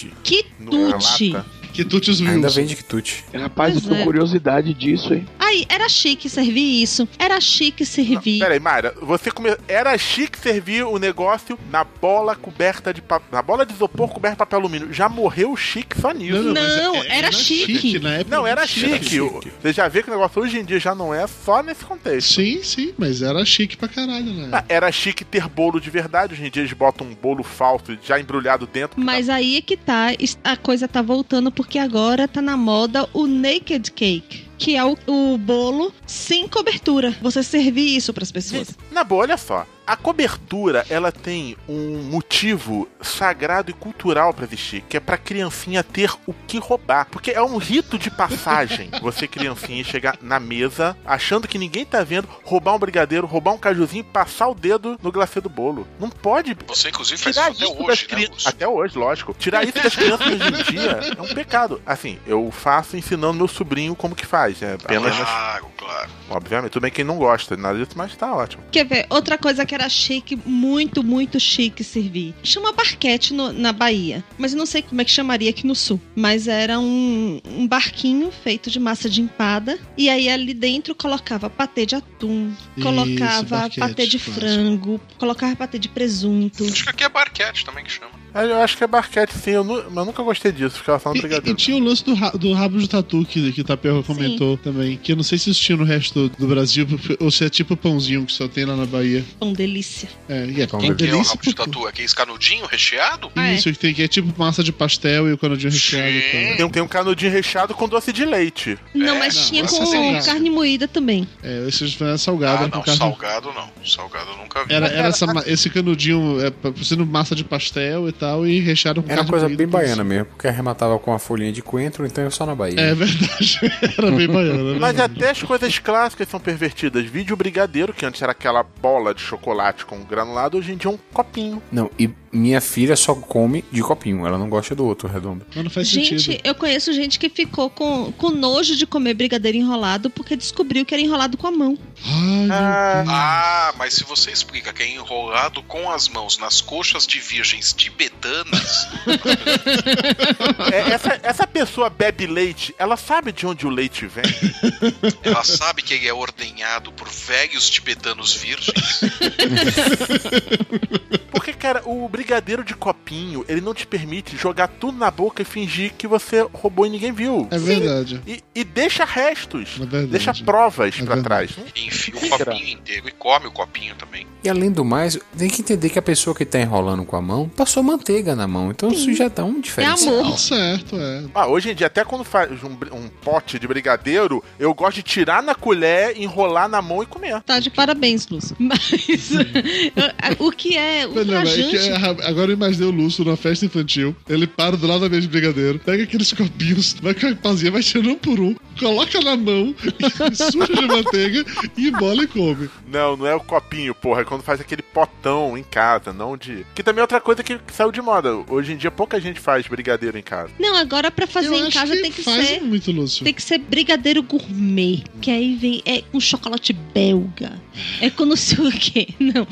numa
Quitute.
lata.
Quitute os
Ainda
Wilson.
vende quitute.
Rapaz, eu tô
é.
curiosidade disso, hein?
Aí, era chique servir isso. Era chique servir.
Peraí, Mayra, você come... era chique servir o negócio na bola coberta de pa... na bola de isopor coberta de papel alumínio. Já morreu chique só nisso.
Não, não,
Não,
é-
era
era
chique.
chique, na época
Não, era
era
chique.
chique.
Você já vê que o negócio hoje em dia já não é só nesse contexto.
Sim, sim, mas era chique pra caralho, né?
Ah, Era chique ter bolo de verdade. Hoje em dia eles botam um bolo falso já embrulhado dentro.
Mas aí é que tá, a coisa tá voltando porque agora tá na moda o naked cake, que é o, o bolo sem cobertura. Você servir isso pras pessoas.
Na boa, olha só. A cobertura, ela tem um motivo sagrado e cultural pra existir, que é pra criancinha ter o que roubar. Porque é um rito de passagem você, criancinha, chegar na mesa, achando que ninguém tá vendo, roubar um brigadeiro, roubar um cajuzinho e passar o dedo no glacê do bolo. Não pode.
Você, inclusive, faz
Tirar
isso até
das
hoje, né,
crianças.
Lúcio?
Até hoje, lógico. Tirar isso das crianças hoje em dia é um pecado. Assim, eu faço ensinando meu sobrinho como que faz. É apenas.
Claro, claro.
Obviamente, tudo bem quem não gosta, nada disso, mas tá ótimo.
Quer ver? Outra coisa que era chique, muito, muito chique servir. Chama barquete no- na Bahia. Mas eu não sei como é que chamaria aqui no sul. Mas era um, um barquinho feito de massa de empada. E aí ali dentro colocava patê de atum,
Isso,
colocava
barquete,
patê de
clássico.
frango, colocava patê de presunto.
Acho que aqui é barquete também que chama.
Ah, Eu acho que é barquete, sim. Eu, nu- mas eu nunca gostei disso, ficava falando
E, e, e
brigadeiro.
tinha o lance do, ra- do rabo de tatu que, que o Tapioca comentou também. Que eu não sei se isso tinha no resto do, do Brasil, ou se é tipo pãozinho que só tem lá na Bahia.
Pão delícia.
É, e é pão
Quem que é o
delícia.
rabo de tatu? Aquele canudinho recheado?
Isso, que tem que é tipo massa de pastel e o canudinho recheado.
Tem, um- tem um canudinho recheado com doce de leite.
Não, mas
Não,
tinha com
é
carne moída também.
É, esse era salgado.
Ah,
com
não,
carne-
salgado não. Salgado eu nunca vi.
Era, era essa esse canudinho é, sendo massa de pastel e tal, e recheado com
Era uma coisa bem baiana mesmo, porque arrematava com a folhinha de coentro, então é só na Bahia.
É verdade. era bem baiana.
Mas
né?
até as coisas clássicas são pervertidas. Vídeo brigadeiro, que antes era aquela bola de chocolate com granulado, hoje em dia é um copinho.
Não, e minha filha só come de copinho, ela não gosta do outro redondo.
Mas não faz
Gente,
sentido.
eu conheço gente que ficou com, com nojo de comer brigadeiro enrolado porque descobriu que era enrolado com a mão.
Ah, mas se você explica que é enrolado com as mãos nas coxas de virgens tibetanas,
É, essa, essa pessoa bebe leite, ela sabe de onde o leite vem?
ela sabe que ele é ordenhado por velhos tibetanos virgens.
Porque, cara, o brigadeiro de copinho, ele não te permite jogar tudo na boca e fingir que você roubou e ninguém viu.
É verdade.
E, e deixa restos.
É verdade.
Deixa provas pra
verdade.
trás.
Enfia o copinho inteiro e come o copinho também.
E além do mais, tem que entender que a pessoa que tá enrolando com a mão passou manteiga na mão, então isso já dá um diferencial.
Certo, é.
Ah, hoje em dia, até quando faz um, um pote de brigadeiro, eu gosto de tirar na colher, enrolar na mão e comer.
Tá de parabéns, Lúcio. Mas o que é
Não, não, é que, é, agora eu imaginei o Lúcio numa festa infantil. Ele para do lado da mesa de brigadeiro, pega aqueles copinhos, vai com a pazinha, vai tirando um por um, coloca na mão, suja de manteiga e embola e come.
Não, não é o copinho, porra. É quando faz aquele potão em casa, não de. Que também é outra coisa que saiu de moda. Hoje em dia pouca gente faz brigadeiro em casa.
Não, agora pra fazer
Eu
em casa
que
tem que
faz
ser.
muito, Lúcio.
Tem que ser brigadeiro gourmet. Que aí vem. É um chocolate belga. É com não sei o quê. Não.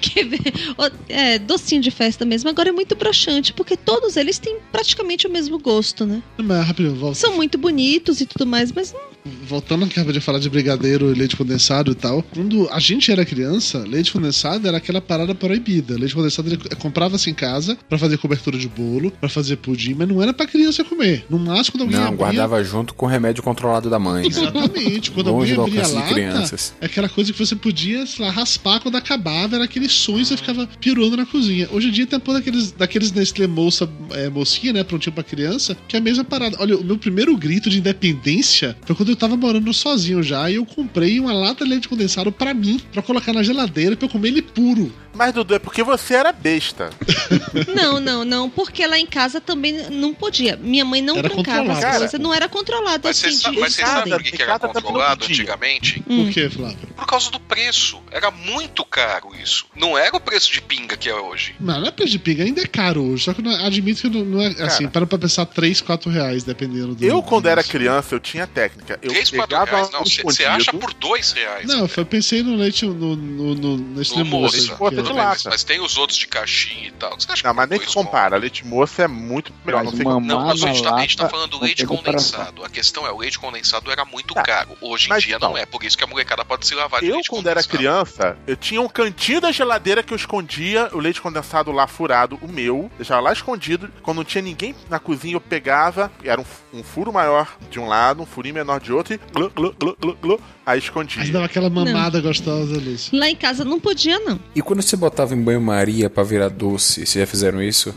Quer ver? Ó, É, docinho de festa mesmo. Agora é muito broxante, porque todos eles têm praticamente o mesmo gosto, né?
Mas rapidinho, volta.
São muito bonitos e tudo mais, mas não.
voltando que eu de falar de brigadeiro e leite condensado e tal, quando a gente era criança, leite condensado era aquela parada proibida. Leite condensado ele comprava-se em casa pra fazer cobertura de bolo, pra fazer pudim, mas não era pra criança comer. No máximo, quando alguém
Não,
abria,
guardava junto com o remédio controlado da mãe. né?
Exatamente. Quando
Longe
alguém abria lata,
crianças.
é aquela coisa que você podia, sei lá, raspar quando acabava, era aquele sonho você ficava pirando na cozinha. Hoje em dia tem a porra daqueles, daqueles Nestlé moça, é, mocinha, né, prontinho pra criança, que é a mesma parada. Olha, o meu primeiro grito de independência foi quando eu tava morando sozinho já e eu comprei uma lata de leite condensado pra mim, pra colocar na geladeira pra eu comer ele puro.
Mas, Dudu, é porque você era besta.
Não, não, não. Porque lá em casa também não podia. Minha mãe não
Era
trancava as coisas. Não era controlado
Mas
assim.
você sabe,
de
mas você sabe
ordem.
por que, que era controlado antigamente?
Hum.
Por que, Flávio?
Por causa do preço. Era muito caro isso. Não era o preço de pinga que é hoje.
Não, não é preço de pinga, ainda é caro hoje. Só que eu não- admito que não, não é assim, para pra pensar 3, 4 reais, dependendo do.
Eu, quando era criança, eu tinha técnica. Eu
3, 4
pegava
reais. Não, você acha por 2 reais.
Não, eu pensei no leite no, no, no, nesse
No
moça.
moça.
é-
Tudo bem, mas, mas tem os outros de caixinha e tal. Você acha
Não, mas nem se compara. Leite moça é muito melhor.
Mas
Não
Não, mas a gente, tá, a gente tá falando do
não
leite condensado. A questão é, o leite condensado era muito
Tá.
caro. Hoje em
Mas
dia
então.
não é. Por isso que a molecada pode se lavar de
Eu,
leite
quando era criança, eu tinha um cantinho da geladeira que eu escondia o leite condensado lá furado, o meu, deixava lá escondido. Quando não tinha ninguém na cozinha, eu pegava, era um, um furo maior de um lado, um furinho menor de outro, e glu, glu, glu, glu, glu, aí escondia.
Mas dava aquela mamada gostosa, Lúcio.
Lá em casa não podia, não.
E quando você botava em banho-maria pra virar doce, vocês já fizeram isso?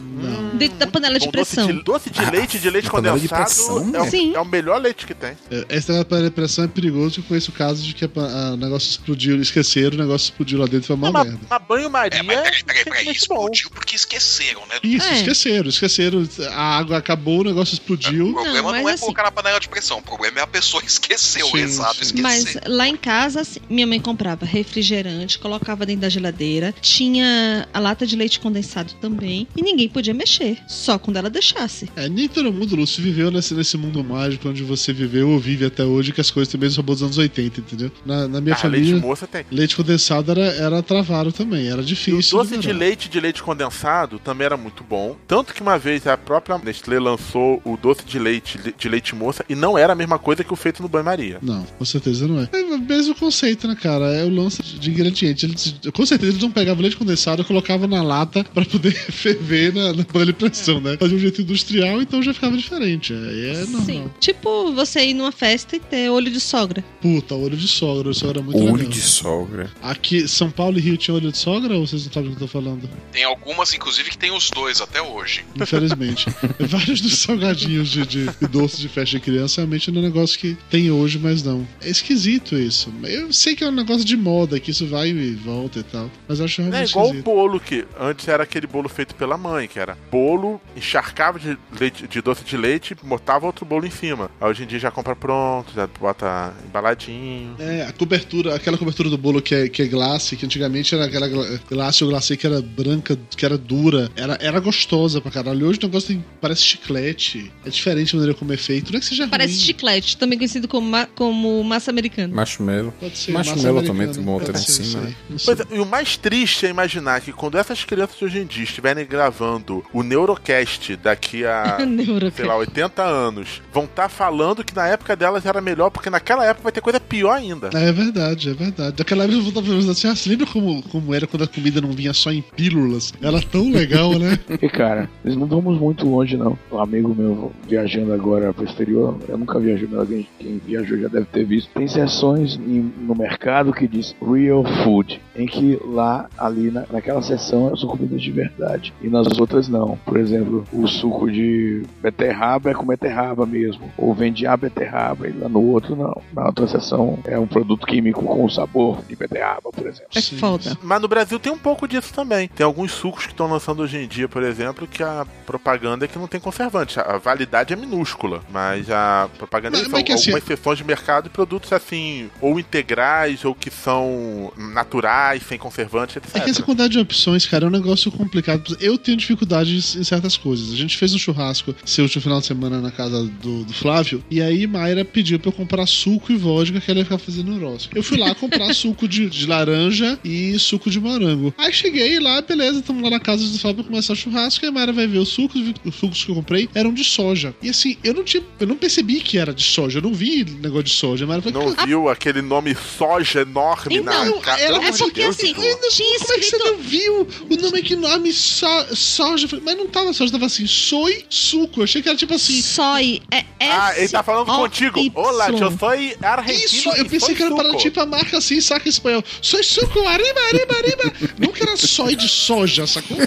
Dentro da panela de
Com doce
pressão.
de, doce de leite de leite
panela de
condensado
pressão,
é, o,
Sim.
é o melhor leite que tem.
É, Esse negócio da depressão é perigoso, eu conheço casos de que a, a- o negócio explodiu, esqueceram, o negócio explodiu lá dentro e foi uma merda.
Mas banho-maria
É, mas peraí, peraí, peraí. Explodiu porque esqueceram, né?
Isso,
É.
esqueceram, esqueceram. A água acabou, o negócio explodiu.
O problema não,
mas
é
assim-
colocar na panela de pressão. O problema é a pessoa esquecer o
Sim,
exato,
sim.
esquecer.
Mas lá em casa, assim, minha mãe comprava refrigerante, colocava dentro da geladeira, tinha a lata de leite condensado também, e ninguém podia mexer, só quando ela deixasse.
É, nem todo mundo, Lúcio, viveu nesse, nesse mundo mágico onde você viveu ou vive até hoje, que as coisas também são boas dos anos 80, entendeu? Na, na minha
Ah,
família,
leite moça tem.
leite condensado era, era travado também, era
E o
difícil.
doce de
liberar.
leite de leite condensado também era muito bom. Tanto que uma vez a própria Nestlé lançou o doce de leite de leite moça e não era a mesma coisa que o feito no banho-maria.
Não, com certeza não é. É o mesmo conceito, né, cara? É o lance de ingrediente. Eles, com certeza eles não pegavam leite condensado e colocavam na lata pra poder ferver na, na panela de pressão, né? Fazia um jeito industrial, então já ficava diferente. Aí é normal.
Sim. Tipo você ir numa festa e ter olho de sogra.
Puta, olho de sogra. Olho de sogra é muito
Olho
legal.
de sogra.
Aqui, São Paulo e Rio tinha olho de sogra ou vocês não sabem o que eu tô falando?
Tem algumas, inclusive, que tem os dois até hoje.
Infelizmente. Vários dos salgadinhos de, de, de doce de festa de criança realmente não é um negócio que tem hoje, mas não. É esquisito isso. Eu sei que é um negócio de moda, que isso vai e volta e tal. Mas eu acho
É
realmente
igual o
esquisito.
bolo que antes era aquele bolo feito pela mãe, que era bolo, encharcava de, leite, de doce de leite, botava outro bolo em cima. Aí hoje em dia já compra pronto, já bota embaladinho.
É, a cobertura, aquela cobertura do bolo que é, que é glace, que antigamente era aquela gla- glace ou glacê que era branca, que era dura, era, era gostosa pra caralho. Hoje o negócio tem, parece chiclete. É diferente a maneira como é feito. Não é que seja
Parece
ruim.
chiclete, também conhecido como, ma- como massa americana americano.
Marshmallow.
Pode ser.
Marshmallow também tem uma outra em cima.
Pois, né? e o mais triste é imaginar que quando essas crianças hoje em dia estiverem gravando o Neurocast daqui a, sei lá, 80 anos, vão estar tá falando que na época delas era melhor, porque naquela época vai ter coisa pior ainda.
É verdade, é verdade. Daquela época eu vou estar falando assim, ah, você lembra como, como era quando a comida não vinha só em pílulas? Era tão legal, né?
e cara, nós não vamos muito longe, não. Um amigo meu viajando agora pro exterior, eu nunca viajei, mas alguém quem viajou já deve ter visto. Tem 60 ações no mercado que diz Real Food, em que lá, ali na, naquela seção, são é comidas de verdade e nas outras não. Por exemplo, o suco de beterraba é com beterraba mesmo, ou vende a beterraba e lá no outro não. Na outra seção é um produto químico com sabor de beterraba, por exemplo.
É foda.
Mas no Brasil tem um pouco disso também. Tem alguns sucos que estão lançando hoje em dia, por exemplo, que a propaganda é que não tem conservante. A validade é minúscula, mas a propaganda
não,
é são algumas assim... de mercado e produtos assim ou integrais, ou que são naturais, sem conservantes, etc.
É que essa quantidade de opções, cara, é um negócio complicado. Eu tenho dificuldades em certas coisas. A gente fez um churrasco seu último final de semana na casa do, do Flávio, e aí Mayra pediu pra eu comprar suco e vodka que ela ia ficar fazendo horóscopo. Eu fui lá comprar suco de, de laranja e suco de morango. Aí cheguei lá, beleza, estamos lá na casa do Flávio pra começar o churrasco, e a Mayra vai ver os sucos, os sucos que eu comprei eram de soja. E assim, eu não tinha, eu não percebi que era de soja, eu não vi negócio de soja. A Mayra falou,
Não viu aquele nome soja enorme na
Então,
cara?
ela- é porque
Deus,
assim, não- como é que você não viu o nome que nome so, soja? Mas não tava soja, tava assim, soy suco. Eu achei que era tipo assim.
Soy, é
Ah, ele tá falando contigo. Olá, eu sou argentino.
Isso, eu pensei que era para tipo a marca assim, saca espanhol. Soy suco, arriba, arriba, arriba. Nunca era soy de soja, sacou?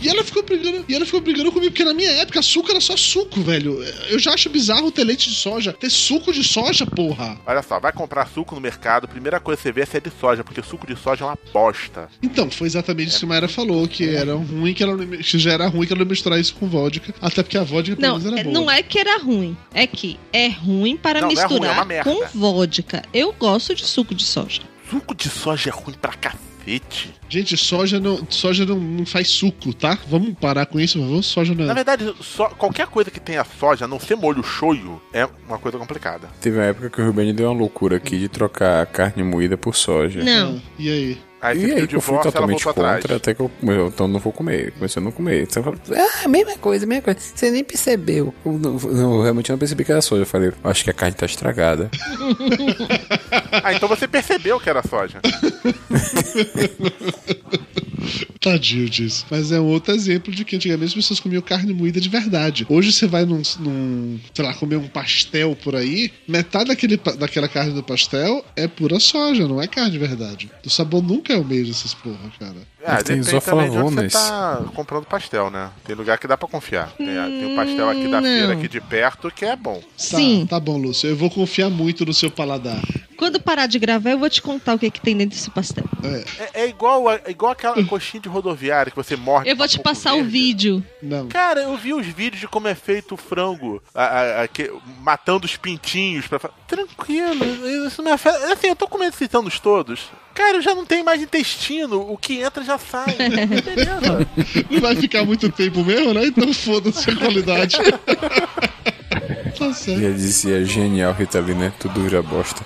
E ela ficou brigando, e ela ficou brigando comigo, porque na minha época suco era só suco, velho. Eu já acho bizarro ter leite de soja, ter suco de soja, porra.
Olha só, vai comprar suco no mercado, primeira coisa que você vê é se é de soja, porque suco de soja é uma bosta.
Então, foi exatamente isso que a Mayra falou, que era ruim, que ela que já era ruim que ela não misturar isso com vodka, até porque a vodka pelo
Não,
menos era
é-
boa.
não é que era ruim. É que é ruim para
Não, não é ruim, é
misturar com vodka. Eu gosto de suco de soja.
Suco de soja é ruim pra cacete.
Gente, soja não, soja não, não faz suco, tá? Vamos parar com isso, favor? Soja não.
Na verdade, só, qualquer coisa que tenha soja, a não ser molho shoyu, é uma coisa complicada.
Teve uma época que o Rubens deu uma loucura aqui de trocar carne moída por soja.
Não.
E aí?
Aí você
E aí eu fui totalmente
voltou atrás.
contra, até que eu, eu então não vou comer. Comecei a não comer. Eu falei, ah, mesma coisa, mesma coisa. Você nem percebeu. Eu, não, eu realmente não percebi que era soja. Eu falei, acho que a carne tá estragada.
Ah, então você percebeu que era soja.
Tadinho disso. Mas é um outro exemplo de que antigamente as pessoas comiam carne moída de verdade. Hoje você vai num, num, sei lá, comer um pastel por aí, metade daquele, daquela carne do pastel é pura soja, não é carne de verdade. O sabor nunca é o mesmo dessas porra, cara.
Ah,
tem
onde você
isoflavonas.
tá comprando pastel, né? Tem lugar que dá pra confiar. Tem, tem um pastel aqui da
Não.
feira aqui de perto que é bom.
Sim.
Tá, tá bom, Lúcio. Eu vou confiar muito no seu paladar.
Quando parar de gravar, eu vou te contar o que, que tem dentro desse pastel.
É, é igual, a- é igual aquela coxinha de rodoviária que você morde.
Eu vou te passar o vídeo.
Não.
Cara, eu vi os vídeos de como é feito o frango, a- a- a- que- matando os pintinhos. Pra... Tranquilo, isso não é afeta. Assim, eu tô comendo esses anos todos. Cara, eu já não tenho mais intestino, o que entra já sai. Beleza.
Não vai ficar muito tempo mesmo, né? Então foda-se a qualidade. tá certo.
Já dizia genial Rita Lee, né? Tudo vira bosta.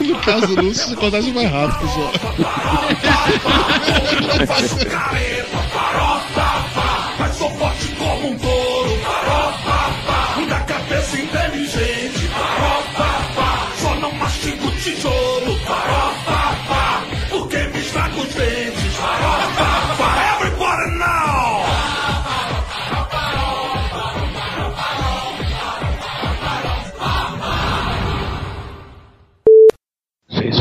No caso do Lúcio, você acontece mais rápido, pessoal.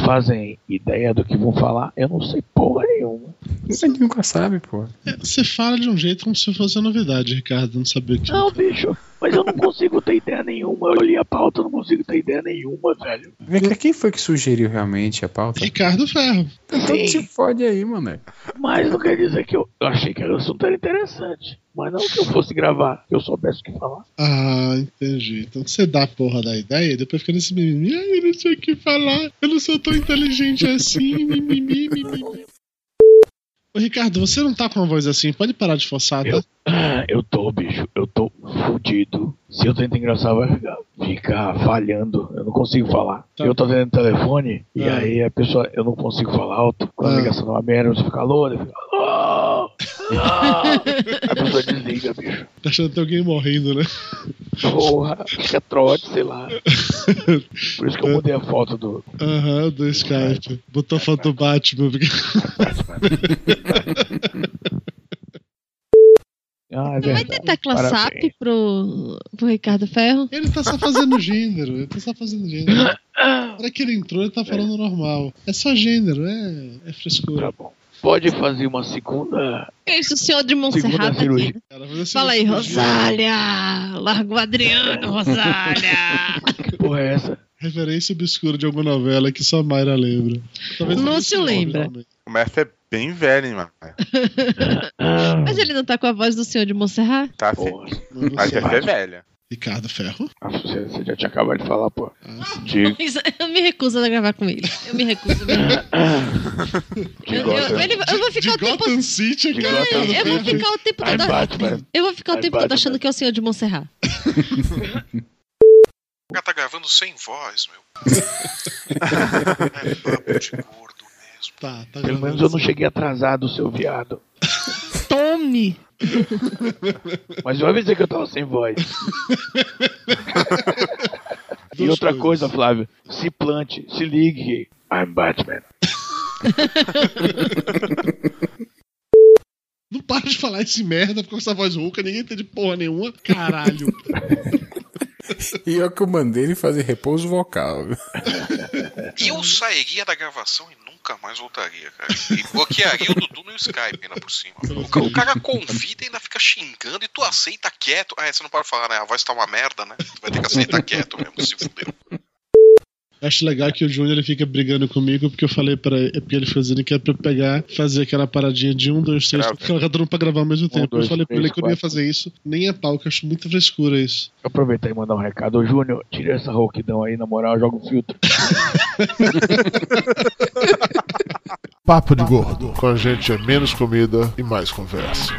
fazem ideia do que vão falar? Eu não sei porra nenhuma.
Você nunca sabe, pô.
Você fala de um jeito como se fosse uma novidade, Ricardo. Não sabia o que.
Não, bicho, mas eu não consigo ter ideia nenhuma. Eu li a pauta, eu não consigo ter ideia nenhuma, velho.
Vem cá, quem foi que sugeriu realmente a pauta?
Ricardo Ferro.
Então se fode aí, mano.
Mas não quer dizer que eu, eu achei que o assunto era interessante. Mas não que eu fosse gravar, que eu soubesse o que falar.
Ah, entendi. Então você dá a porra da ideia e depois fica nesse mimimi. Ai, eu não sei o que falar. Eu não sou tão inteligente assim. Mimimi, mimimi. Ô, Ricardo, você não tá com uma voz assim. Pode parar de forçar, tá?
Ah, eu tô, bicho, eu tô fudido. Se eu tento engraçar, vai ficar, ficar falhando. Eu não consigo falar. Eu tô atendendo o telefone e
Ah.
aí a pessoa, eu não consigo falar alto. Quando a
Ah.
ligação é uma merda, você fica ele fica A pessoa desliga, bicho.
Tá achando que tem alguém morrendo, né?
Porra, fica trote, sei lá. Por isso que eu mudei a foto do.
Aham, do Skype. Botou a foto do Batman.
Ah, é
Não vai ter tecla
Parabéns.
SAP pro, pro Ricardo Ferro?
Ele tá só fazendo gênero. Ele tá só fazendo gênero. Na hora que ele entrou, ele tá falando normal. É só gênero, é, é frescura.
Tá bom. Pode fazer uma segunda.
Que isso, o senhor de
mas assim,
Fala aí, Rosália! Larga o Adriano, Rosália!
Que porra é essa?
Referência obscura de alguma novela que só a Mayra lembra. Talvez
Lúcio
não se lembre,
lembra.
Mas essa é bem hein, mano?
Mas ele não tá com a voz do senhor de Montserrat?
Tá assim.
Não, não
Mas é velha.
Ricardo Ferro.
Ah, você, você já tinha acabado de falar, pô. De,
Mas Eu me recuso a gravar com ele. Eu me recuso Eu, ele- eu vou ficar o tempo.
City,
Eu vou ficar o tempo
I'm
todo.
Batman.
Eu vou ficar o tempo todo achando que é o senhor de Montserrat.
O cara tá gravando sem voz, meu. é papo de gordo mesmo.
Tá, tá
Pelo menos eu não cheguei atrasado, seu viado. Mas eu avisei que eu tava sem voz. e outra coisa, Flávio, se plante, se ligue. I'm Batman.
Não para de falar esse merda com essa voz rouca, ninguém entende porra nenhuma. Caralho.
E eu que mandei ele fazer repouso vocal.
eu sairia da gravação e nunca mais voltaria, cara. E bloquearia o Dudu no Skype ainda por cima. O cara convida e ainda fica xingando e tu aceita quieto. Ah, é, você não pode falar, né? A voz tá uma merda, né? Tu vai ter que aceitar quieto mesmo, se fudeu.
Acho legal que o Júnior ele fica brigando comigo porque eu falei pra ele, é porque ele fazendo que é pra eu pegar, fazer aquela paradinha de um, dois, três, colocar todo mundo pra gravar ao mesmo tempo.
dois,
eu falei pra ele
três,
que eu não ia fazer isso, nem a pau, que eu acho muita frescura isso.
Aproveitar e mandar um recado. Ô, Júnior, tira essa rouquidão aí, na moral, joga um filtro.
Papo de Gordo. Com a gente é menos comida e mais conversa.